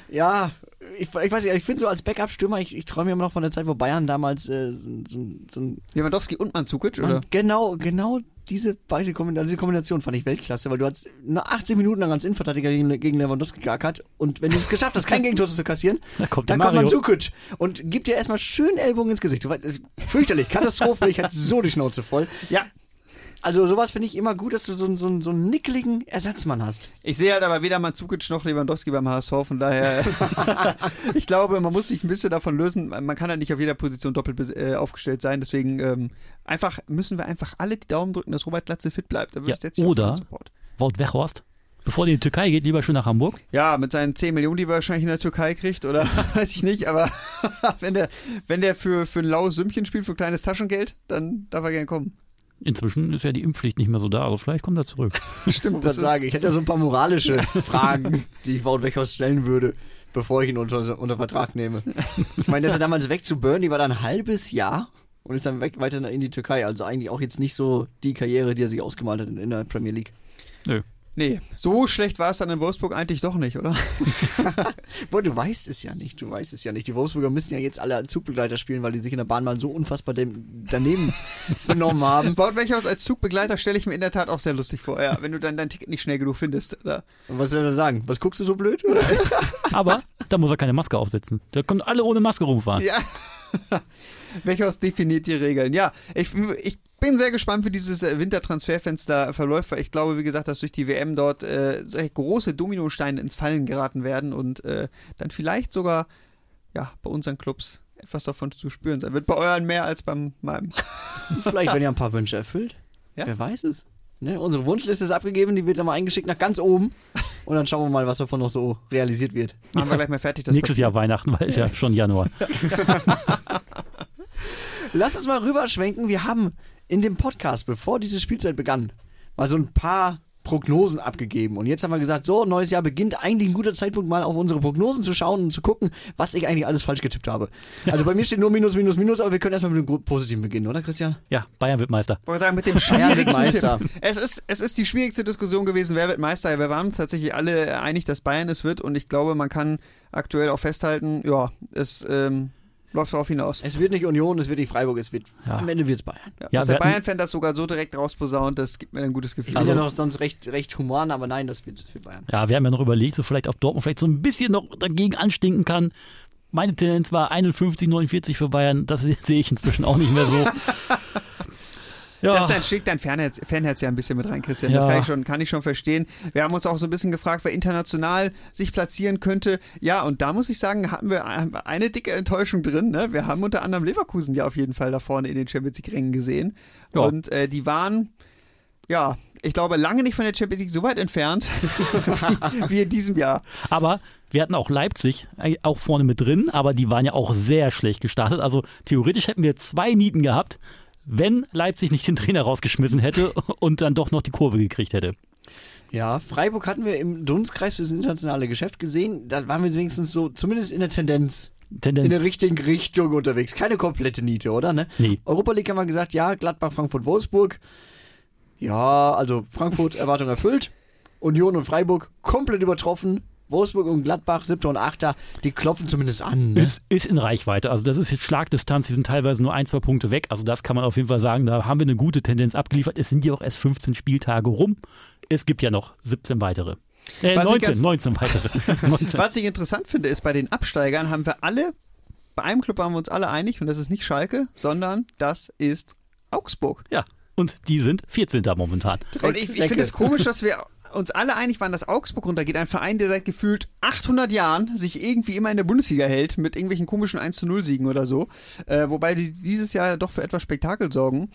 S2: Ja, ich, ich weiß nicht, ich finde so als Backup-Stürmer, ich, ich träume immer noch von der Zeit, wo Bayern damals äh, so, so ein
S1: Lewandowski und Mandzukic, oder?
S2: Genau, genau diese beide Kombination, diese Kombination fand ich Weltklasse, weil du hast nur 18 Minuten lang als Innenverteidiger gegen, gegen Lewandowski geackert und wenn du es geschafft hast, kein Gegentor zu kassieren, [laughs]
S3: Da kommt
S2: dann kommt
S3: Mario.
S2: Mandzukic und gibt dir erstmal schön Ellbogen ins Gesicht. Weißt, fürchterlich, Katastrophe, ich hatte so die Schnauze voll.
S1: Ja,
S2: Also sowas finde ich immer gut, dass du so, einen- so, einen- so einen nickeligen Ersatzmann hast.
S1: Ich sehe halt aber weder Mandzukic noch Lewandowski beim HSV, von daher, [laughs] [laughs] ich glaube, man muss sich ein bisschen davon lösen. Man kann halt nicht auf jeder Position doppelt äh, aufgestellt sein, deswegen ähm, einfach müssen wir einfach alle die Daumen drücken, dass Robert Glatze fit bleibt. Da würde
S3: Ja,
S1: ich jetzt
S3: oder-. Wout Weghorst. Bevor die in die Türkei geht, lieber schön nach Hamburg.
S1: Ja, mit seinen 10 Millionen, die er wahrscheinlich in der Türkei kriegt, oder [laughs] weiß ich nicht, aber wenn der, wenn der für, für ein laues Sümmchen spielt, für ein kleines Taschengeld, dann darf er gerne kommen.
S3: Inzwischen ist ja die Impfpflicht nicht mehr so da, also vielleicht kommt er zurück. [laughs]
S1: Stimmt,
S2: Das sage ich. hätte ja so ein paar moralische [laughs] Fragen, die ich Wout Weghorst stellen würde, bevor ich ihn unter, unter Vertrag nehme. Ich meine, der ist ja damals weg zu Burnley, war dann ein halbes Jahr und ist dann weg weiter in die Türkei. Also eigentlich auch jetzt nicht so die Karriere, die er sich ausgemalt hat in, in der Premier League.
S3: Nö.
S1: Nee, so schlecht war es dann in Wolfsburg eigentlich doch nicht, oder? [laughs]
S2: Boah, du weißt es ja nicht, du weißt es ja nicht. Die Wolfsburger müssen ja jetzt alle als Zugbegleiter spielen, weil die sich in der Bahn mal so unfassbar dem, daneben [laughs] benommen haben.
S1: Wout Weghorst als Zugbegleiter stelle ich mir in der Tat auch sehr lustig vor, ja, wenn du dann dein Ticket nicht schnell genug findest. Oder?
S2: Und was soll er sagen? Was guckst du so blöd? [laughs]
S3: Aber da muss er keine Maske aufsetzen. Da können alle ohne Maske rumfahren.
S1: Ja. Welches definiert die Regeln? Ja, ich, ich bin sehr gespannt, wie dieses äh, Wintertransferfenster verläuft, weil ich glaube, wie gesagt, dass durch die WM dort äh, sehr große Dominosteine ins Fallen geraten werden und äh, dann vielleicht sogar ja, bei unseren Clubs etwas davon zu spüren sein wird. Bei euren mehr als beim meinem. [laughs]
S2: Vielleicht werden ja ein paar Wünsche erfüllt.
S1: Ja.
S2: Wer weiß es. Ne? Unsere Wunschliste ist abgegeben, die wird dann mal eingeschickt nach ganz oben. Und dann schauen wir mal, was davon noch so realisiert wird.
S1: Machen wir gleich mal fertig. Das
S3: Nächstes. Jahr Weihnachten, weil es ja schon Januar. [laughs] [laughs]
S2: Lass uns mal rüberschwenken. Wir haben in dem Podcast, bevor diese Spielzeit begann, mal so ein paar Prognosen abgegeben. Und jetzt haben wir gesagt, so, neues Jahr beginnt eigentlich ein guter Zeitpunkt, mal auf unsere Prognosen zu schauen und zu gucken, was ich eigentlich alles falsch getippt habe. Also bei mir steht nur Minus, Minus, Minus, aber wir können erstmal mit dem Positiven beginnen, oder Christian?
S3: Ja, Bayern wird Meister.
S1: Ich wollte sagen, mit dem schwierigsten
S2: Meister.
S1: Tipp. [laughs] Es ist, es ist die schwierigste Diskussion gewesen, wer wird Meister. Wir waren uns tatsächlich alle einig, dass Bayern es wird und ich glaube, man kann aktuell auch festhalten, ja, es ähm, läuft darauf hinaus.
S2: Es wird nicht Union, es wird nicht Freiburg, es wird,
S3: Ja.
S2: am Ende wird es Bayern.
S1: Ja,
S3: Ja,
S1: dass der Bayern-Fan das sogar so direkt rausposaunt, das gibt mir ein gutes Gefühl.
S2: Ich bin
S3: Also-
S2: ja noch sonst recht, recht human, aber nein, das wird, wird Bayern.
S3: Ja, wir haben ja noch überlegt, so vielleicht ob Dortmund vielleicht so ein bisschen noch dagegen anstinken kann. Meine Tendenz war 51, 49 für Bayern. Das [laughs] sehe ich inzwischen auch nicht mehr so. [laughs] Ja,
S1: Das entschickt dein Fanherz, Fanherz ja ein bisschen mit rein, Christian. Das
S3: Ja.
S1: kann ich, schon, kann ich schon verstehen. Wir haben uns auch so ein bisschen gefragt, wer international sich platzieren könnte. Ja, und da muss ich sagen, hatten wir eine dicke Enttäuschung drin. Ne? Wir haben unter anderem Leverkusen ja auf jeden Fall da vorne in den Champions League-Rängen gesehen.
S3: Ja.
S1: Und äh, die waren, ja, ich glaube, lange nicht von der Champions League so weit entfernt [laughs] wie, wie in diesem Jahr.
S3: aber wir hatten auch Leipzig äh, auch vorne mit drin, aber die waren ja auch sehr schlecht gestartet. Also theoretisch hätten wir zwei Nieten gehabt, wenn Leipzig nicht den Trainer rausgeschmissen hätte [laughs] und dann doch noch die Kurve gekriegt hätte.
S2: Ja, Freiburg hatten wir im Dunstkreis für das internationale Geschäft gesehen. Da waren wir wenigstens so, zumindest in der Tendenz, in der
S3: Tendenz.
S2: richtigen Richtung unterwegs. Keine komplette Niete, oder? Ne?
S3: Nee.
S2: Europa League haben wir gesagt, ja, Gladbach, Frankfurt, Wolfsburg. Ja, also Frankfurt Erwartung erfüllt. Union und Freiburg komplett übertroffen. Wolfsburg und Gladbach, siebter und achter, die klopfen zumindest an. Ne?
S3: Ist, ist in Reichweite. Also das ist jetzt Schlagdistanz, die sind teilweise nur ein, zwei Punkte weg. Also das kann man auf jeden Fall sagen, da haben wir eine gute Tendenz abgeliefert. Es sind ja auch erst 15 Spieltage rum. Es gibt ja noch 17 weitere. Äh,
S1: Was ich
S3: 19,
S1: ganz-
S3: 19 weitere. [laughs] [laughs] 19.
S1: Was ich interessant finde, ist, bei den Absteigern haben wir alle, bei einem Club waren wir uns alle einig und das ist nicht Schalke, sondern das ist Augsburg.
S3: Ja, und die sind 14. momentan.
S1: Und ich, ich finde es komisch, dass wir uns alle einig waren, dass Augsburg runtergeht. Ein Verein, der seit gefühlt 800 Jahren sich irgendwie immer in der Bundesliga hält, mit irgendwelchen komischen 1-0-Siegen oder so. Äh, wobei die dieses Jahr doch für etwas Spektakel sorgen.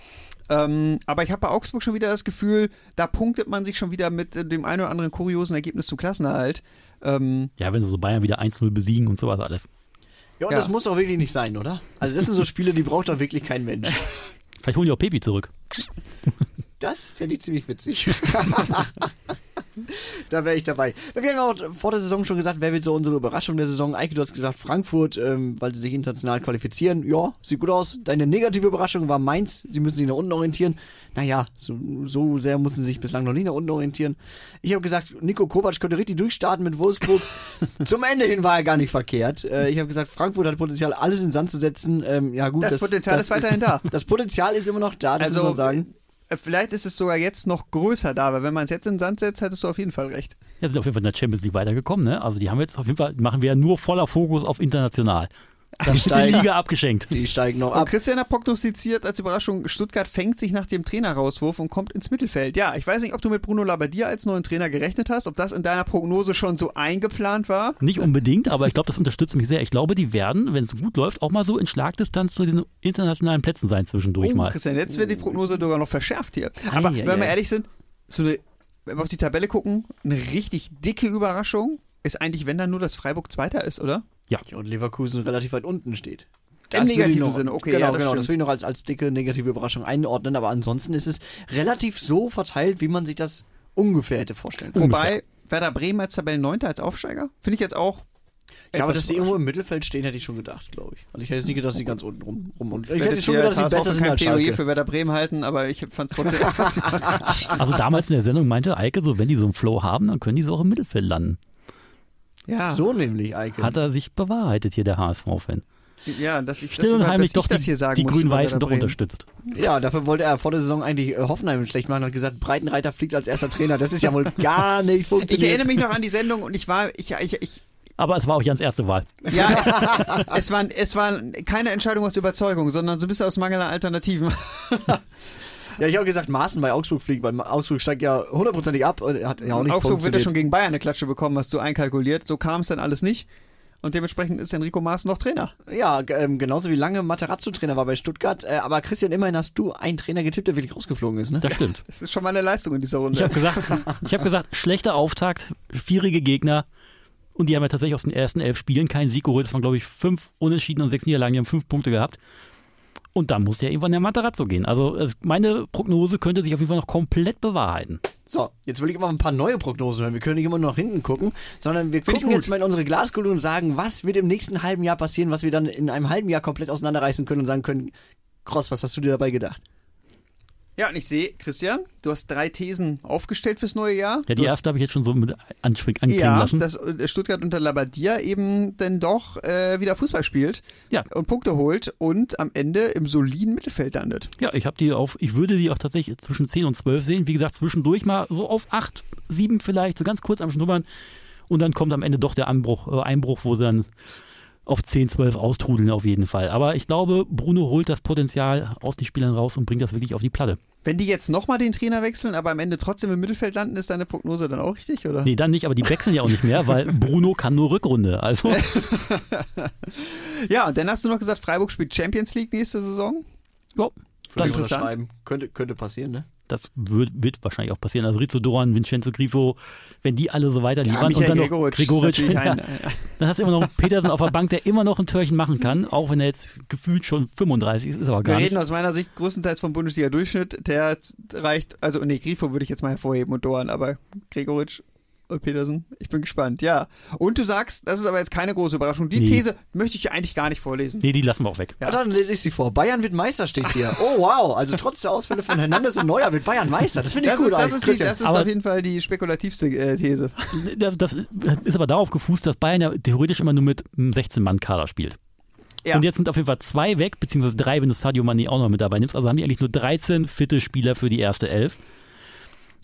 S1: Ähm, aber ich habe bei Augsburg schon wieder das Gefühl, da punktet man sich schon wieder mit äh, dem einen oder anderen kuriosen Ergebnis zum Klassenerhalt. Ähm,
S3: Ja, wenn sie so Bayern wieder 1-0 besiegen und sowas alles.
S2: Ja, und
S1: Ja.
S2: das muss auch wirklich nicht sein, oder? Also das sind so Spiele, die braucht doch wirklich kein Mensch. [laughs]
S3: Vielleicht holen die auch Pepi zurück. [laughs]
S2: Das fände ich ziemlich witzig. [laughs] da wäre ich dabei. Wir haben auch vor der Saison schon gesagt, wer wird so unsere Überraschung der Saison? Eike, du hast gesagt Frankfurt, ähm, weil sie sich international qualifizieren. Ja, sieht gut aus. Deine negative Überraschung war Mainz. Sie müssen sich nach unten orientieren. Naja, so, so sehr mussten sie sich bislang noch nie nach unten orientieren. Ich habe gesagt, Nico Kovac könnte richtig durchstarten mit Wolfsburg. [laughs] Zum Ende hin war er gar nicht verkehrt. Äh, ich habe gesagt, Frankfurt hat Potenzial, alles in den Sand zu setzen. Ähm, ja gut,
S1: Das Potenzial ist weiterhin da. [laughs]
S2: Das Potenzial ist immer noch da, das muss man sagen.
S1: Äh, vielleicht ist es sogar jetzt noch größer da, weil wenn man es jetzt in den Sand setzt, hättest du auf jeden Fall recht.
S3: Ja, sind auf jeden Fall in der Champions League weitergekommen, ne? Also die haben jetzt auf jeden Fall, machen wir ja nur voller Fokus auf international. Dann [laughs] ist die
S2: steigen.
S3: Liga abgeschenkt.
S2: Die steigen noch
S1: Und
S2: ab.
S1: Christian hat prognostiziert als Überraschung, Stuttgart fängt sich nach dem Trainerauswurf und kommt ins Mittelfeld. Ja, ich weiß nicht, ob du mit Bruno Labbadia als neuen Trainer gerechnet hast, ob das in deiner Prognose schon so eingeplant war.
S3: Nicht unbedingt, aber ich glaube, das unterstützt mich sehr. Ich glaube, die werden, wenn es gut läuft, auch mal so in Schlagdistanz zu den internationalen Plätzen sein zwischendurch
S1: Oh,
S3: mal.
S1: Christian, jetzt wird die Prognose sogar noch verschärft hier. Aber
S2: ei,
S1: wenn wir ehrlich sind, so eine, wenn wir auf die Tabelle gucken, eine richtig dicke Überraschung ist eigentlich, wenn dann nur, dass Freiburg Zweiter ist, oder?
S2: Ja, und Leverkusen relativ weit unten steht.
S1: Im
S2: will ich
S1: negativen Sinne, okay,
S2: Genau,
S1: ja, das
S2: genau. Das will ich noch als, als dicke negative Überraschung einordnen, aber ansonsten ist es relativ so verteilt, wie man sich das ungefähr hätte vorstellen können.
S1: Wobei Werder Bremen als Tabellenneunter als Aufsteiger, finde ich jetzt auch.
S2: Ja, aber dass die irgendwo im Mittelfeld stehen, hätte ich schon gedacht, glaube ich. Also ich hätte jetzt nicht gedacht, dass sie ganz unten rum. rum und ich hätte
S1: jetzt
S2: schon gedacht, dass
S1: HSV
S2: besser sind als Schalke.
S1: für Werder Bremen halten, aber ich fand es trotzdem [laughs]
S3: Also damals in der Sendung meinte Eike so, wenn die so einen Flow haben, dann können die so auch im Mittelfeld landen.
S1: Ja,
S2: So nämlich, Eike.
S3: Hat er sich bewahrheitet hier, der HSV-Fan.
S1: ja, dass ich,
S3: Still und
S1: über-
S3: heimlich
S1: dass ich
S3: doch
S1: das hier
S3: die,
S1: sagen
S3: die
S1: muss über
S3: Grün-Weißen doch unterstützt.
S2: Ja, dafür wollte er vor der Saison eigentlich äh, Hoffenheim schlecht machen und hat gesagt, Breitenreiter fliegt als erster Trainer. Das ist ja wohl [laughs] gar nicht
S1: Ich
S2: funktioniert.
S1: erinnere mich noch an die Sendung und ich war, ich, ich, ich
S3: Aber es war auch Jans erste Wahl.
S1: ja, es, [laughs] es, war, es war keine Entscheidung aus Überzeugung, sondern so ein bisschen aus mangelnder Alternativen. [laughs]
S2: Ja, ich habe gesagt, Maaßen bei Augsburg fliegt, weil Augsburg steigt ja hundertprozentig ab und hat ja auch nicht
S1: Augsburg wird ja schon gegen Bayern eine Klatsche bekommen, hast du einkalkuliert. So kam es dann alles nicht. Und dementsprechend ist Enrico Maaßen noch Trainer.
S2: Ja, ähm, genauso wie lange Materazzo Trainer war bei Stuttgart. Äh, aber Christian, immerhin hast du einen Trainer getippt, der wirklich rausgeflogen ist, ne?
S3: Das stimmt.
S1: Das ist schon mal eine Leistung in dieser
S3: Ich
S1: Runde.
S3: habe gesagt, ich hab gesagt, schlechter Auftakt, schwierige Gegner. Und die haben ja tatsächlich aus den ersten elf Spielen keinen Sieg geholt. Das waren, glaube ich, fünf Unentschieden und sechs Niederlagen. Die haben fünf Punkte gehabt. Und dann musste ja irgendwann der Materazzo gehen. Also meine Prognose könnte sich auf jeden Fall noch komplett bewahrheiten.
S2: So, jetzt will ich immer ein paar neue Prognosen hören. Wir können nicht immer nur nach hinten gucken, sondern wir gucken jetzt mal in unsere Glaskugel und sagen, was wird im nächsten halben Jahr passieren, was wir dann in einem halben Jahr komplett auseinanderreißen können und sagen können, Cross, was hast du dir dabei gedacht?
S1: Ja, und ich sehe, Christian, du hast drei Thesen aufgestellt fürs neue Jahr.
S3: Ja, die
S1: du
S3: erste habe ich jetzt schon so mit anschwing- anklingen
S1: Ja,
S3: lassen.
S1: dass äh, Stuttgart unter Labadia eben dann doch äh, wieder Fußball spielt
S3: Ja.
S1: und Punkte holt und am Ende im soliden Mittelfeld landet.
S3: Ja, ich habe die auf, ich würde die auch tatsächlich zwischen 10 und 12 sehen. Wie gesagt, zwischendurch mal so auf 8, 7 vielleicht, so ganz kurz am Schnuppern. Und dann kommt am Ende doch der Anbruch, äh, Einbruch, wo sie dann auf 10, 12 austrudeln auf jeden Fall. Aber ich glaube, Bruno holt das Potenzial aus den Spielern raus und bringt das wirklich auf die Platte.
S1: Wenn die jetzt nochmal den Trainer wechseln, aber am Ende trotzdem im Mittelfeld landen, ist deine Prognose dann auch richtig, oder?
S3: Nee, dann nicht, aber die wechseln ja auch nicht mehr, weil Bruno kann nur Rückrunde. Also, [laughs]
S1: Ja, und dann hast du noch gesagt, Freiburg spielt Champions League nächste Saison.
S3: ja,
S2: Würde
S3: das,
S2: ich
S1: interessant.
S2: unterschreiben. Könnte, könnte passieren, ne?
S3: Das wird, wird wahrscheinlich auch passieren. Also Rizzo Doran, Vincenzo Grifo, wenn die alle so weiter liefern und
S1: Michael
S3: dann noch
S1: ist natürlich [laughs]
S3: ja,
S1: äh,
S3: Dann hast du immer noch einen Petersen auf der Bank, der immer noch ein Türchen machen kann, auch wenn er jetzt gefühlt schon 35 ist, ist aber
S1: Wir
S3: gar
S1: reden
S3: nicht.
S1: aus meiner Sicht größtenteils vom Bundesliga-Durchschnitt. Der reicht, also nee, Grifo würde ich jetzt mal hervorheben und Doan, aber Gregoritsch und Petersen, ich bin gespannt, ja. Und du sagst, das ist aber jetzt keine große Überraschung. Die
S3: Nee.
S1: These möchte ich eigentlich gar nicht vorlesen.
S3: Nee, die lassen wir auch weg.
S2: Ja. dann lese ich sie vor. Bayern wird Meister steht hier. [laughs] Oh wow, also trotz der Ausfälle von Hernandez und Neuer wird Bayern Meister. Das finde ich
S1: Das
S2: gut.
S1: ist, das ist, die, das ist
S3: Aber-
S1: auf jeden Fall die spekulativste äh, These.
S3: Das ist aber darauf gefußt, dass Bayern ja theoretisch immer nur mit einem 16-Mann-Kader spielt.
S1: Ja.
S3: Und jetzt sind auf jeden Fall zwei weg, beziehungsweise drei, wenn du Sadio Mane auch noch mit dabei nimmst. Also haben die eigentlich nur 13 fitte Spieler für die erste Elf.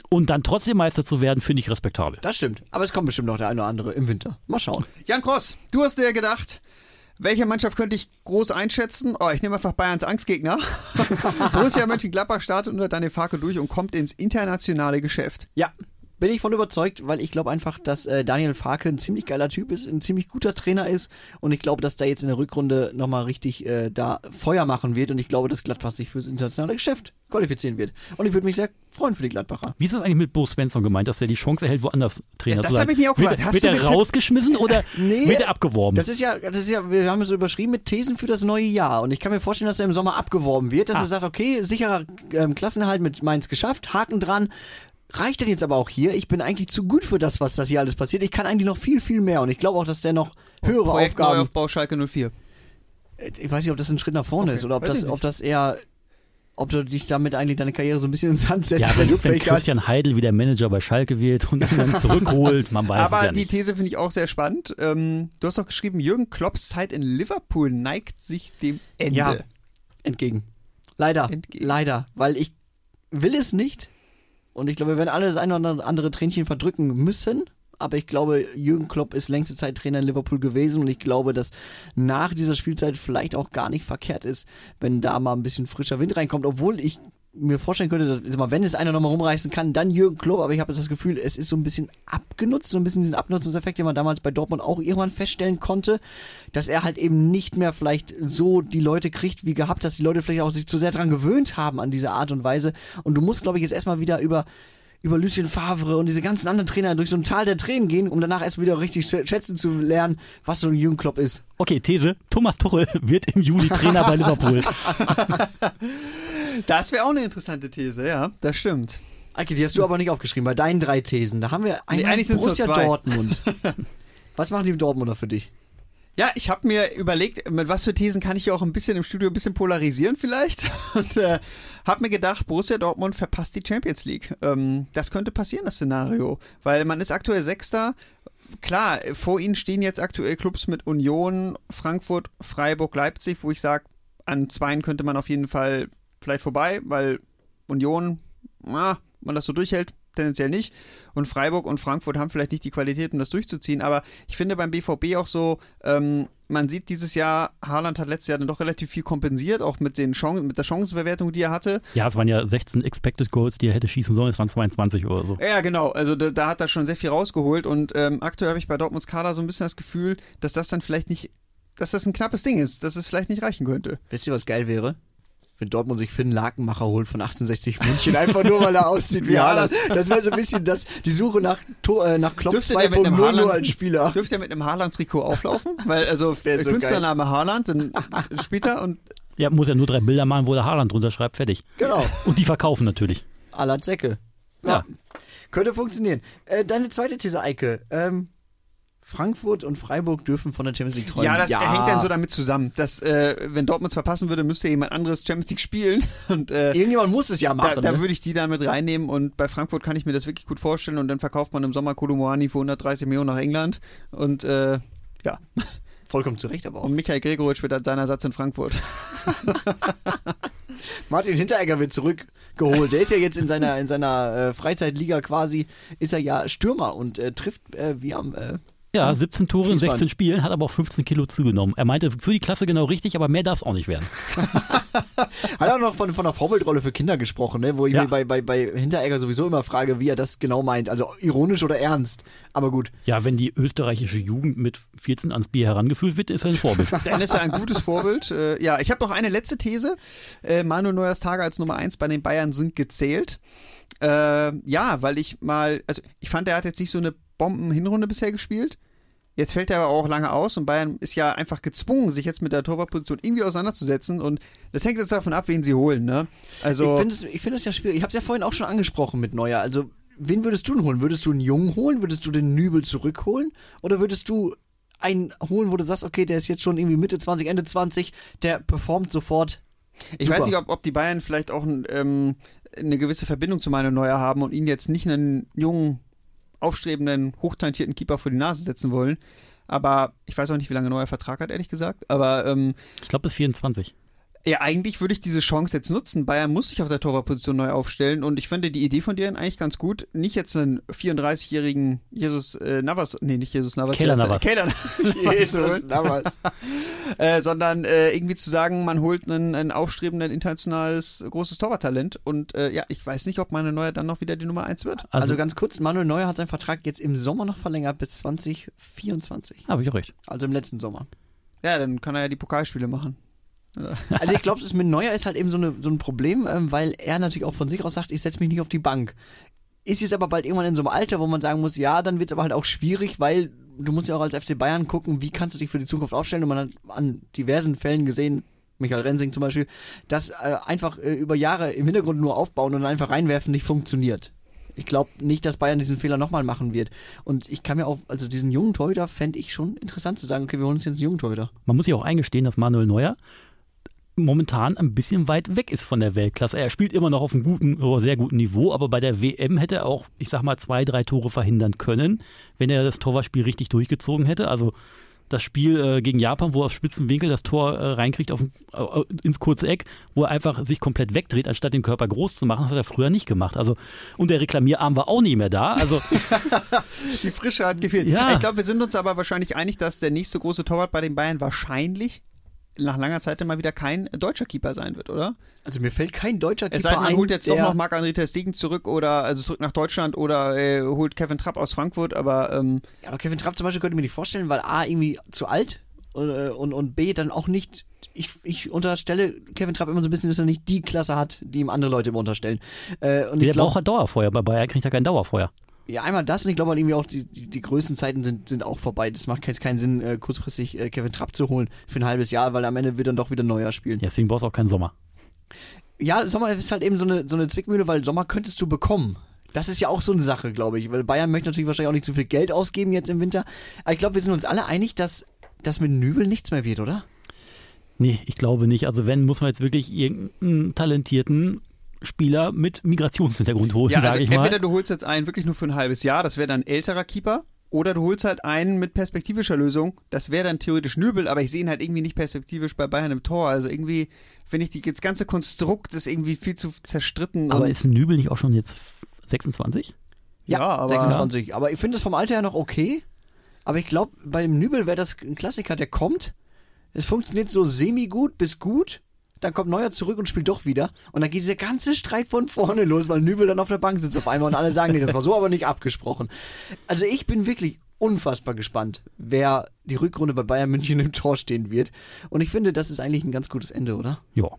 S3: Und dann trotzdem Meister zu werden, finde ich respektabel.
S2: Das stimmt. Aber es kommt bestimmt noch der eine oder andere im Winter. Mal schauen.
S1: Jan Kross, du hast dir gedacht, welche Mannschaft könnte ich groß einschätzen? Oh, ich nehme einfach Bayerns Angstgegner. [laughs] Borussia Mönchengladbach startet unter Daniel Farke durch und kommt ins internationale Geschäft.
S2: Ja. Bin ich von überzeugt, weil ich glaube einfach, dass äh, Daniel Farke ein ziemlich geiler Typ ist, ein ziemlich guter Trainer ist und ich glaube, dass der jetzt in der Rückrunde nochmal richtig äh, da Feuer machen wird und ich glaube, dass Gladbach sich fürs internationale Geschäft qualifizieren wird. Und ich würde mich sehr freuen für die Gladbacher.
S3: Wie ist das eigentlich mit Bo Svensson gemeint, dass er die Chance erhält, woanders Trainer
S1: Ja, das
S3: zu sein?
S1: habe ich mich auch
S3: wird,
S1: gefragt. Hast
S3: wird
S1: du
S3: er rausgeschmissen oder [laughs]
S2: Nee,
S3: wird er abgeworben?
S2: Das ist ja, das ist ja, wir haben es so überschrieben mit Thesen für das neue Jahr. Und ich kann mir vorstellen, dass er im Sommer abgeworben wird, dass
S3: Ah.
S2: er sagt, okay, sicherer ähm, Klassenerhalt mit Mainz geschafft, Haken dran. Reicht denn jetzt aber auch hier? Ich bin eigentlich zu gut für das, was das hier alles passiert. Ich kann eigentlich noch viel, viel mehr. Und ich glaube auch, dass der noch höhere
S1: Projekt
S2: Aufgaben.
S1: Neuaufbau Schalke 04.
S2: Ich weiß nicht, ob das ein Schritt nach vorne
S1: Okay,
S2: ist oder ob das, ob das eher, ob du dich damit eigentlich deine Karriere so ein bisschen ins Sand setzt.
S3: ja, wenn,
S2: du
S3: wenn
S2: Pech hast.
S3: Christian Heidel wieder Manager bei Schalke wird und ihn dann zurückholt, man weiß
S1: Aber
S3: es ja
S1: die
S3: nicht.
S1: These finde ich auch sehr spannend. Ähm, du hast doch geschrieben, Jürgen Klopps Zeit in Liverpool neigt sich dem Ende.
S2: Ja. entgegen. Leider,
S1: Entgegen.
S2: leider, weil ich will es nicht und ich glaube, wir werden alle das eine oder andere Tränchen verdrücken müssen. Aber ich glaube, Jürgen Klopp ist längste Zeit Trainer in Liverpool gewesen und ich glaube, dass nach dieser Spielzeit vielleicht auch gar nicht verkehrt ist, wenn da mal ein bisschen frischer Wind reinkommt, obwohl ich mir vorstellen könnte, dass, mal, wenn es einer nochmal rumreißen kann, dann Jürgen Klopp, aber ich habe das Gefühl, es ist so ein bisschen abgenutzt, so ein bisschen diesen Abnutzungseffekt, den man damals bei Dortmund auch irgendwann feststellen konnte, dass er halt eben nicht mehr vielleicht so die Leute kriegt wie gehabt, dass die Leute vielleicht auch sich zu sehr dran gewöhnt haben an diese Art und Weise. Und du musst, glaube ich, jetzt erstmal wieder über über Lucien Favre und diese ganzen anderen Trainer durch so ein Tal der Tränen gehen, um danach erst wieder richtig schä- schätzen zu lernen, was so ein Jürgen Klopp ist.
S3: Okay, These. Thomas Tuchel [laughs] wird im Juli Trainer bei Liverpool. [laughs]
S1: Das wäre auch eine interessante These, ja, das stimmt.
S2: Eike, die hast du aber nicht aufgeschrieben, bei deinen drei Thesen. Da haben wir einmal
S1: nur
S2: Borussia. Dortmund. [laughs] was machen die Dortmunder für dich?
S1: Ja, ich habe mir überlegt, mit was für Thesen kann ich hier auch ein bisschen im Studio ein bisschen polarisieren vielleicht. [laughs] Und äh, habe mir gedacht, Borussia Dortmund verpasst die Champions League. Ähm, das könnte passieren, das Szenario. Weil man ist aktuell Sechster. Klar, vor ihnen stehen jetzt aktuell Clubs mit Union, Frankfurt, Freiburg, Leipzig, wo ich sage, an zweien könnte man auf jeden Fall vielleicht vorbei, weil Union, na, man das so durchhält, tendenziell nicht. Und Freiburg und Frankfurt haben vielleicht nicht die Qualität, um das durchzuziehen. Aber ich finde beim BVB auch so, ähm, man sieht dieses Jahr, Haaland hat letztes Jahr dann doch relativ viel kompensiert, auch mit, den Chancen, mit der Chancenverwertung, die er hatte.
S3: Ja, es waren ja 16 Expected Goals, die er hätte schießen sollen. Es waren 22 oder so.
S1: Ja, genau. Also da, da hat er schon sehr viel rausgeholt. Und ähm, aktuell habe ich bei Dortmunds Kader so ein bisschen das Gefühl, dass das dann vielleicht nicht, dass das ein knappes Ding ist, dass es vielleicht nicht reichen könnte.
S2: Wisst ihr, was geil wäre? Wenn Dortmund sich Finn Lakenmacher holt von 1860 München, einfach nur, weil er aussieht wie. Haaland. Das wäre so ein bisschen das, die Suche nach, Tor, äh, nach Klopp
S1: Dürfte der mit einem
S2: 2.0 nur
S1: Haaland-
S2: als Spieler.
S1: Dürfte er mit einem Haaland-Trikot auflaufen? Weil, also,
S2: so
S1: Künstlername Haaland, dann spielt er und
S3: Ja, muss ja nur drei Bilder machen, wo der Haaland drunter schreibt, fertig.
S2: Genau.
S3: Und die verkaufen natürlich.
S2: Aller Zecke. Ja.
S3: Ja.
S2: Könnte funktionieren. Äh, deine zweite These, Eike. Ähm, Frankfurt und Freiburg dürfen von der Champions League träumen.
S1: Ja, das hängt dann so damit zusammen, dass äh, wenn Dortmund es verpassen würde, müsste jemand anderes Champions League spielen. [laughs] Und äh,
S2: Irgendjemand muss es ja
S1: da,
S2: machen.
S1: da
S2: ne?
S1: würde ich die dann mit reinnehmen und bei Frankfurt kann ich mir das wirklich gut vorstellen und dann verkauft man im Sommer Kolomoani für 130 Millionen nach England und äh, ja,
S2: Vollkommen zu Recht, aber auch.
S1: und Michael Gregoritsch wird dann seiner Satz in Frankfurt. [laughs]
S2: Martin Hinteregger wird zurückgeholt. Der ist ja jetzt in seiner, in seiner äh, Freizeitliga quasi, ist er ja Stürmer und äh, trifft äh, wie am.
S3: Ja, 17 Tore in
S2: Fließband.
S3: 16 Spielen, hat aber auch 15 Kilo zugenommen. Er meinte, für die Klasse genau richtig, aber mehr darf es auch nicht werden. [laughs]
S2: hat auch noch von, von einer Vorbildrolle für Kinder gesprochen, ne? wo ich
S3: Ja.
S2: mir bei, bei, bei Hinteregger sowieso immer frage, wie er das genau meint. Also ironisch oder ernst. Aber gut.
S3: Ja, wenn die österreichische Jugend mit 14 ans Bier herangeführt wird, ist er ein Vorbild. [laughs]
S1: Dann ist er ein gutes Vorbild. Äh, ja, ich habe noch eine letzte These. Äh, Manuel Neuers Tage als Nummer 1 bei den Bayern sind gezählt. Äh, ja, weil ich mal, also ich fand, er hat jetzt nicht so eine Bomben-Hinrunde bisher gespielt. Jetzt fällt er aber auch lange aus und Bayern ist ja einfach gezwungen, sich jetzt mit der Torwartposition irgendwie auseinanderzusetzen und das hängt jetzt davon ab, wen sie holen, ne? Also
S2: Ich finde es ich find es ja schwierig. Ich habe es ja vorhin auch schon angesprochen mit Neuer. Also, wen würdest du denn holen? Würdest du einen Jungen holen? Würdest du den Nübel zurückholen? Oder würdest du einen holen, wo du sagst, okay, der ist jetzt schon irgendwie Mitte 20, Ende 20, der performt sofort?
S1: Ich
S2: Super.
S1: weiß nicht, ob, ob die Bayern vielleicht auch ähm, eine gewisse Verbindung zu Manuel Neuer haben und ihn jetzt nicht einen jungen, aufstrebenden, hochtalentierten Keeper vor die Nase setzen wollen. Aber ich weiß auch nicht, wie lange Neuer Vertrag hat, ehrlich gesagt. Aber ähm,
S3: Ich glaube bis 24.
S1: Ja, eigentlich würde ich diese Chance jetzt nutzen. Bayern muss sich auf der Torwartposition neu aufstellen und ich finde die Idee von dir eigentlich ganz gut. Nicht jetzt einen 34-jährigen Jesus äh, Navas, nee, nicht Jesus Navas.
S3: Keller Navas.
S1: Keller [laughs]
S2: Jesus Navas. [laughs]
S1: äh, sondern äh, irgendwie zu sagen, man holt einen, ein aufstrebenden internationales großes Torwarttalent und äh, ja, ich weiß nicht, ob Manuel Neuer dann noch wieder die Nummer 1 wird.
S2: Also, ganz kurz, Manuel Neuer hat seinen Vertrag jetzt im Sommer noch verlängert bis 2024.
S3: Habe ich auch recht.
S2: Also im letzten Sommer.
S1: Ja, dann kann er ja die Pokalspiele machen. [laughs]
S2: Also ich glaube, mit Neuer ist halt eben so, eine, so ein Problem, ähm, weil er natürlich auch von sich aus sagt, ich setze mich nicht auf die Bank. Ist jetzt aber bald irgendwann in so einem Alter, wo man sagen muss, ja, dann wird es aber halt auch schwierig, weil du musst ja auch als FC Bayern gucken, wie kannst du dich für die Zukunft aufstellen. Und man hat an diversen Fällen gesehen, Michael Rensing zum Beispiel, dass äh, einfach äh, über Jahre im Hintergrund nur aufbauen und einfach reinwerfen nicht funktioniert. Ich glaube nicht, dass Bayern diesen Fehler nochmal machen wird. Und ich kann mir auch, also diesen jungen Torhüter fände ich schon interessant zu sagen, okay, wir holen uns jetzt einen jungen Torhüter.
S3: Man muss ja auch eingestehen, dass Manuel Neuer momentan ein bisschen weit weg ist von der Weltklasse. Er spielt immer noch auf einem guten, oder sehr guten Niveau, aber bei der WM hätte er auch, ich sag mal, zwei, drei Tore verhindern können, wenn er das Torwartspiel richtig durchgezogen hätte. Also das Spiel äh, gegen Japan, wo er auf spitzen Winkel das Tor äh, reinkriegt auf, äh, ins kurze Eck, wo er einfach sich komplett wegdreht, anstatt den Körper groß zu machen, das hat er früher nicht gemacht. Also und der Reklamierarm war auch nicht mehr da. Also [laughs]
S1: die Frische hat gefehlt.
S3: Ja.
S1: Ich glaube, wir sind uns aber wahrscheinlich einig, dass der nächste große Torwart bei den Bayern wahrscheinlich nach langer Zeit mal wieder kein deutscher Keeper sein wird, oder?
S2: Also mir fällt kein deutscher Keeper
S1: Es sei denn, man
S2: ein,
S1: holt jetzt
S2: der,
S1: doch noch Marc-André Ter Stegen zurück oder also zurück nach Deutschland oder äh, holt Kevin Trapp aus Frankfurt, aber ähm,
S2: Ja, aber Kevin Trapp zum Beispiel könnte ich mir nicht vorstellen, weil A, irgendwie zu alt und, äh, und, und B, dann auch nicht. Ich, ich unterstelle Kevin Trapp immer so ein bisschen, dass er nicht die Klasse hat, die ihm andere Leute immer unterstellen. Äh, und
S3: der
S2: ich glaube,
S3: braucht halt Dauerfeuer. Bei Bayern kriegt er kein Dauerfeuer.
S2: Ja, einmal das und ich glaube halt irgendwie auch, die, die, die größten Zeiten sind, sind auch vorbei. Das macht jetzt keinen Sinn, äh, kurzfristig äh, Kevin Trapp zu holen für ein halbes Jahr, weil am Ende wird dann doch wieder neuer spielen.
S3: Ja, Deswegen brauchst du auch keinen Sommer.
S2: Ja, Sommer ist halt eben so eine, so eine Zwickmühle, weil Sommer könntest du bekommen. Das ist ja auch so eine Sache, glaube ich. Weil Bayern möchte natürlich wahrscheinlich auch nicht zu viel Geld ausgeben jetzt im Winter. Aber ich glaube, wir sind uns alle einig, dass das mit Nübel nichts mehr wird, oder?
S3: Nee, ich glaube nicht. Also wenn, muss man jetzt wirklich irgendeinen talentierten Spieler mit Migrationshintergrund holen,
S1: ja,
S3: sage
S1: also
S3: ich mal.
S1: entweder du holst jetzt einen wirklich nur für ein halbes Jahr, das wäre dann ein älterer Keeper, oder du holst halt einen mit perspektivischer Lösung, das wäre dann theoretisch Nübel, aber ich sehe ihn halt irgendwie nicht perspektivisch bei Bayern im Tor. Also irgendwie, wenn ich die, das ganze Konstrukt ist irgendwie viel zu zerstritten.
S3: Aber ist Nübel nicht auch schon jetzt 26?
S1: Ja, aber-
S2: 26. Aber ich finde es vom Alter her noch okay. Aber ich glaube, beim Nübel wäre das ein Klassiker, der kommt. Es funktioniert so semi-gut bis gut. Dann kommt Neuer zurück und spielt doch wieder. Und dann geht dieser ganze Streit von vorne los, weil Nübel dann auf der Bank sitzt auf einmal und alle sagen, nee, das war so aber nicht abgesprochen. Also ich bin wirklich unfassbar gespannt, wer die Rückrunde bei Bayern München im Tor stehen wird. Und ich finde, das ist eigentlich ein ganz gutes Ende, oder?
S3: Ja.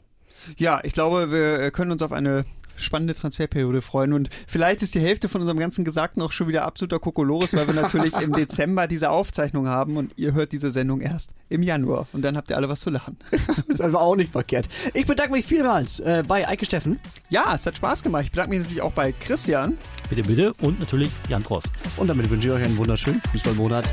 S1: Ja, ich glaube, wir können uns auf eine spannende Transferperiode freuen und vielleicht ist die Hälfte von unserem ganzen Gesagten auch schon wieder absoluter Kokolores, weil wir natürlich im [laughs] Dezember diese Aufzeichnung haben und ihr hört diese Sendung erst im Januar und dann habt ihr alle was zu lachen. [laughs]
S2: ist einfach auch nicht verkehrt. Ich bedanke mich vielmals äh, bei Eike Steffen
S1: Ja, es hat Spaß gemacht. Ich bedanke mich natürlich auch bei Christian.
S3: Bitte, bitte. Und natürlich Jan Cross.
S2: und damit wünsche ich euch einen wunderschönen Fußballmonat.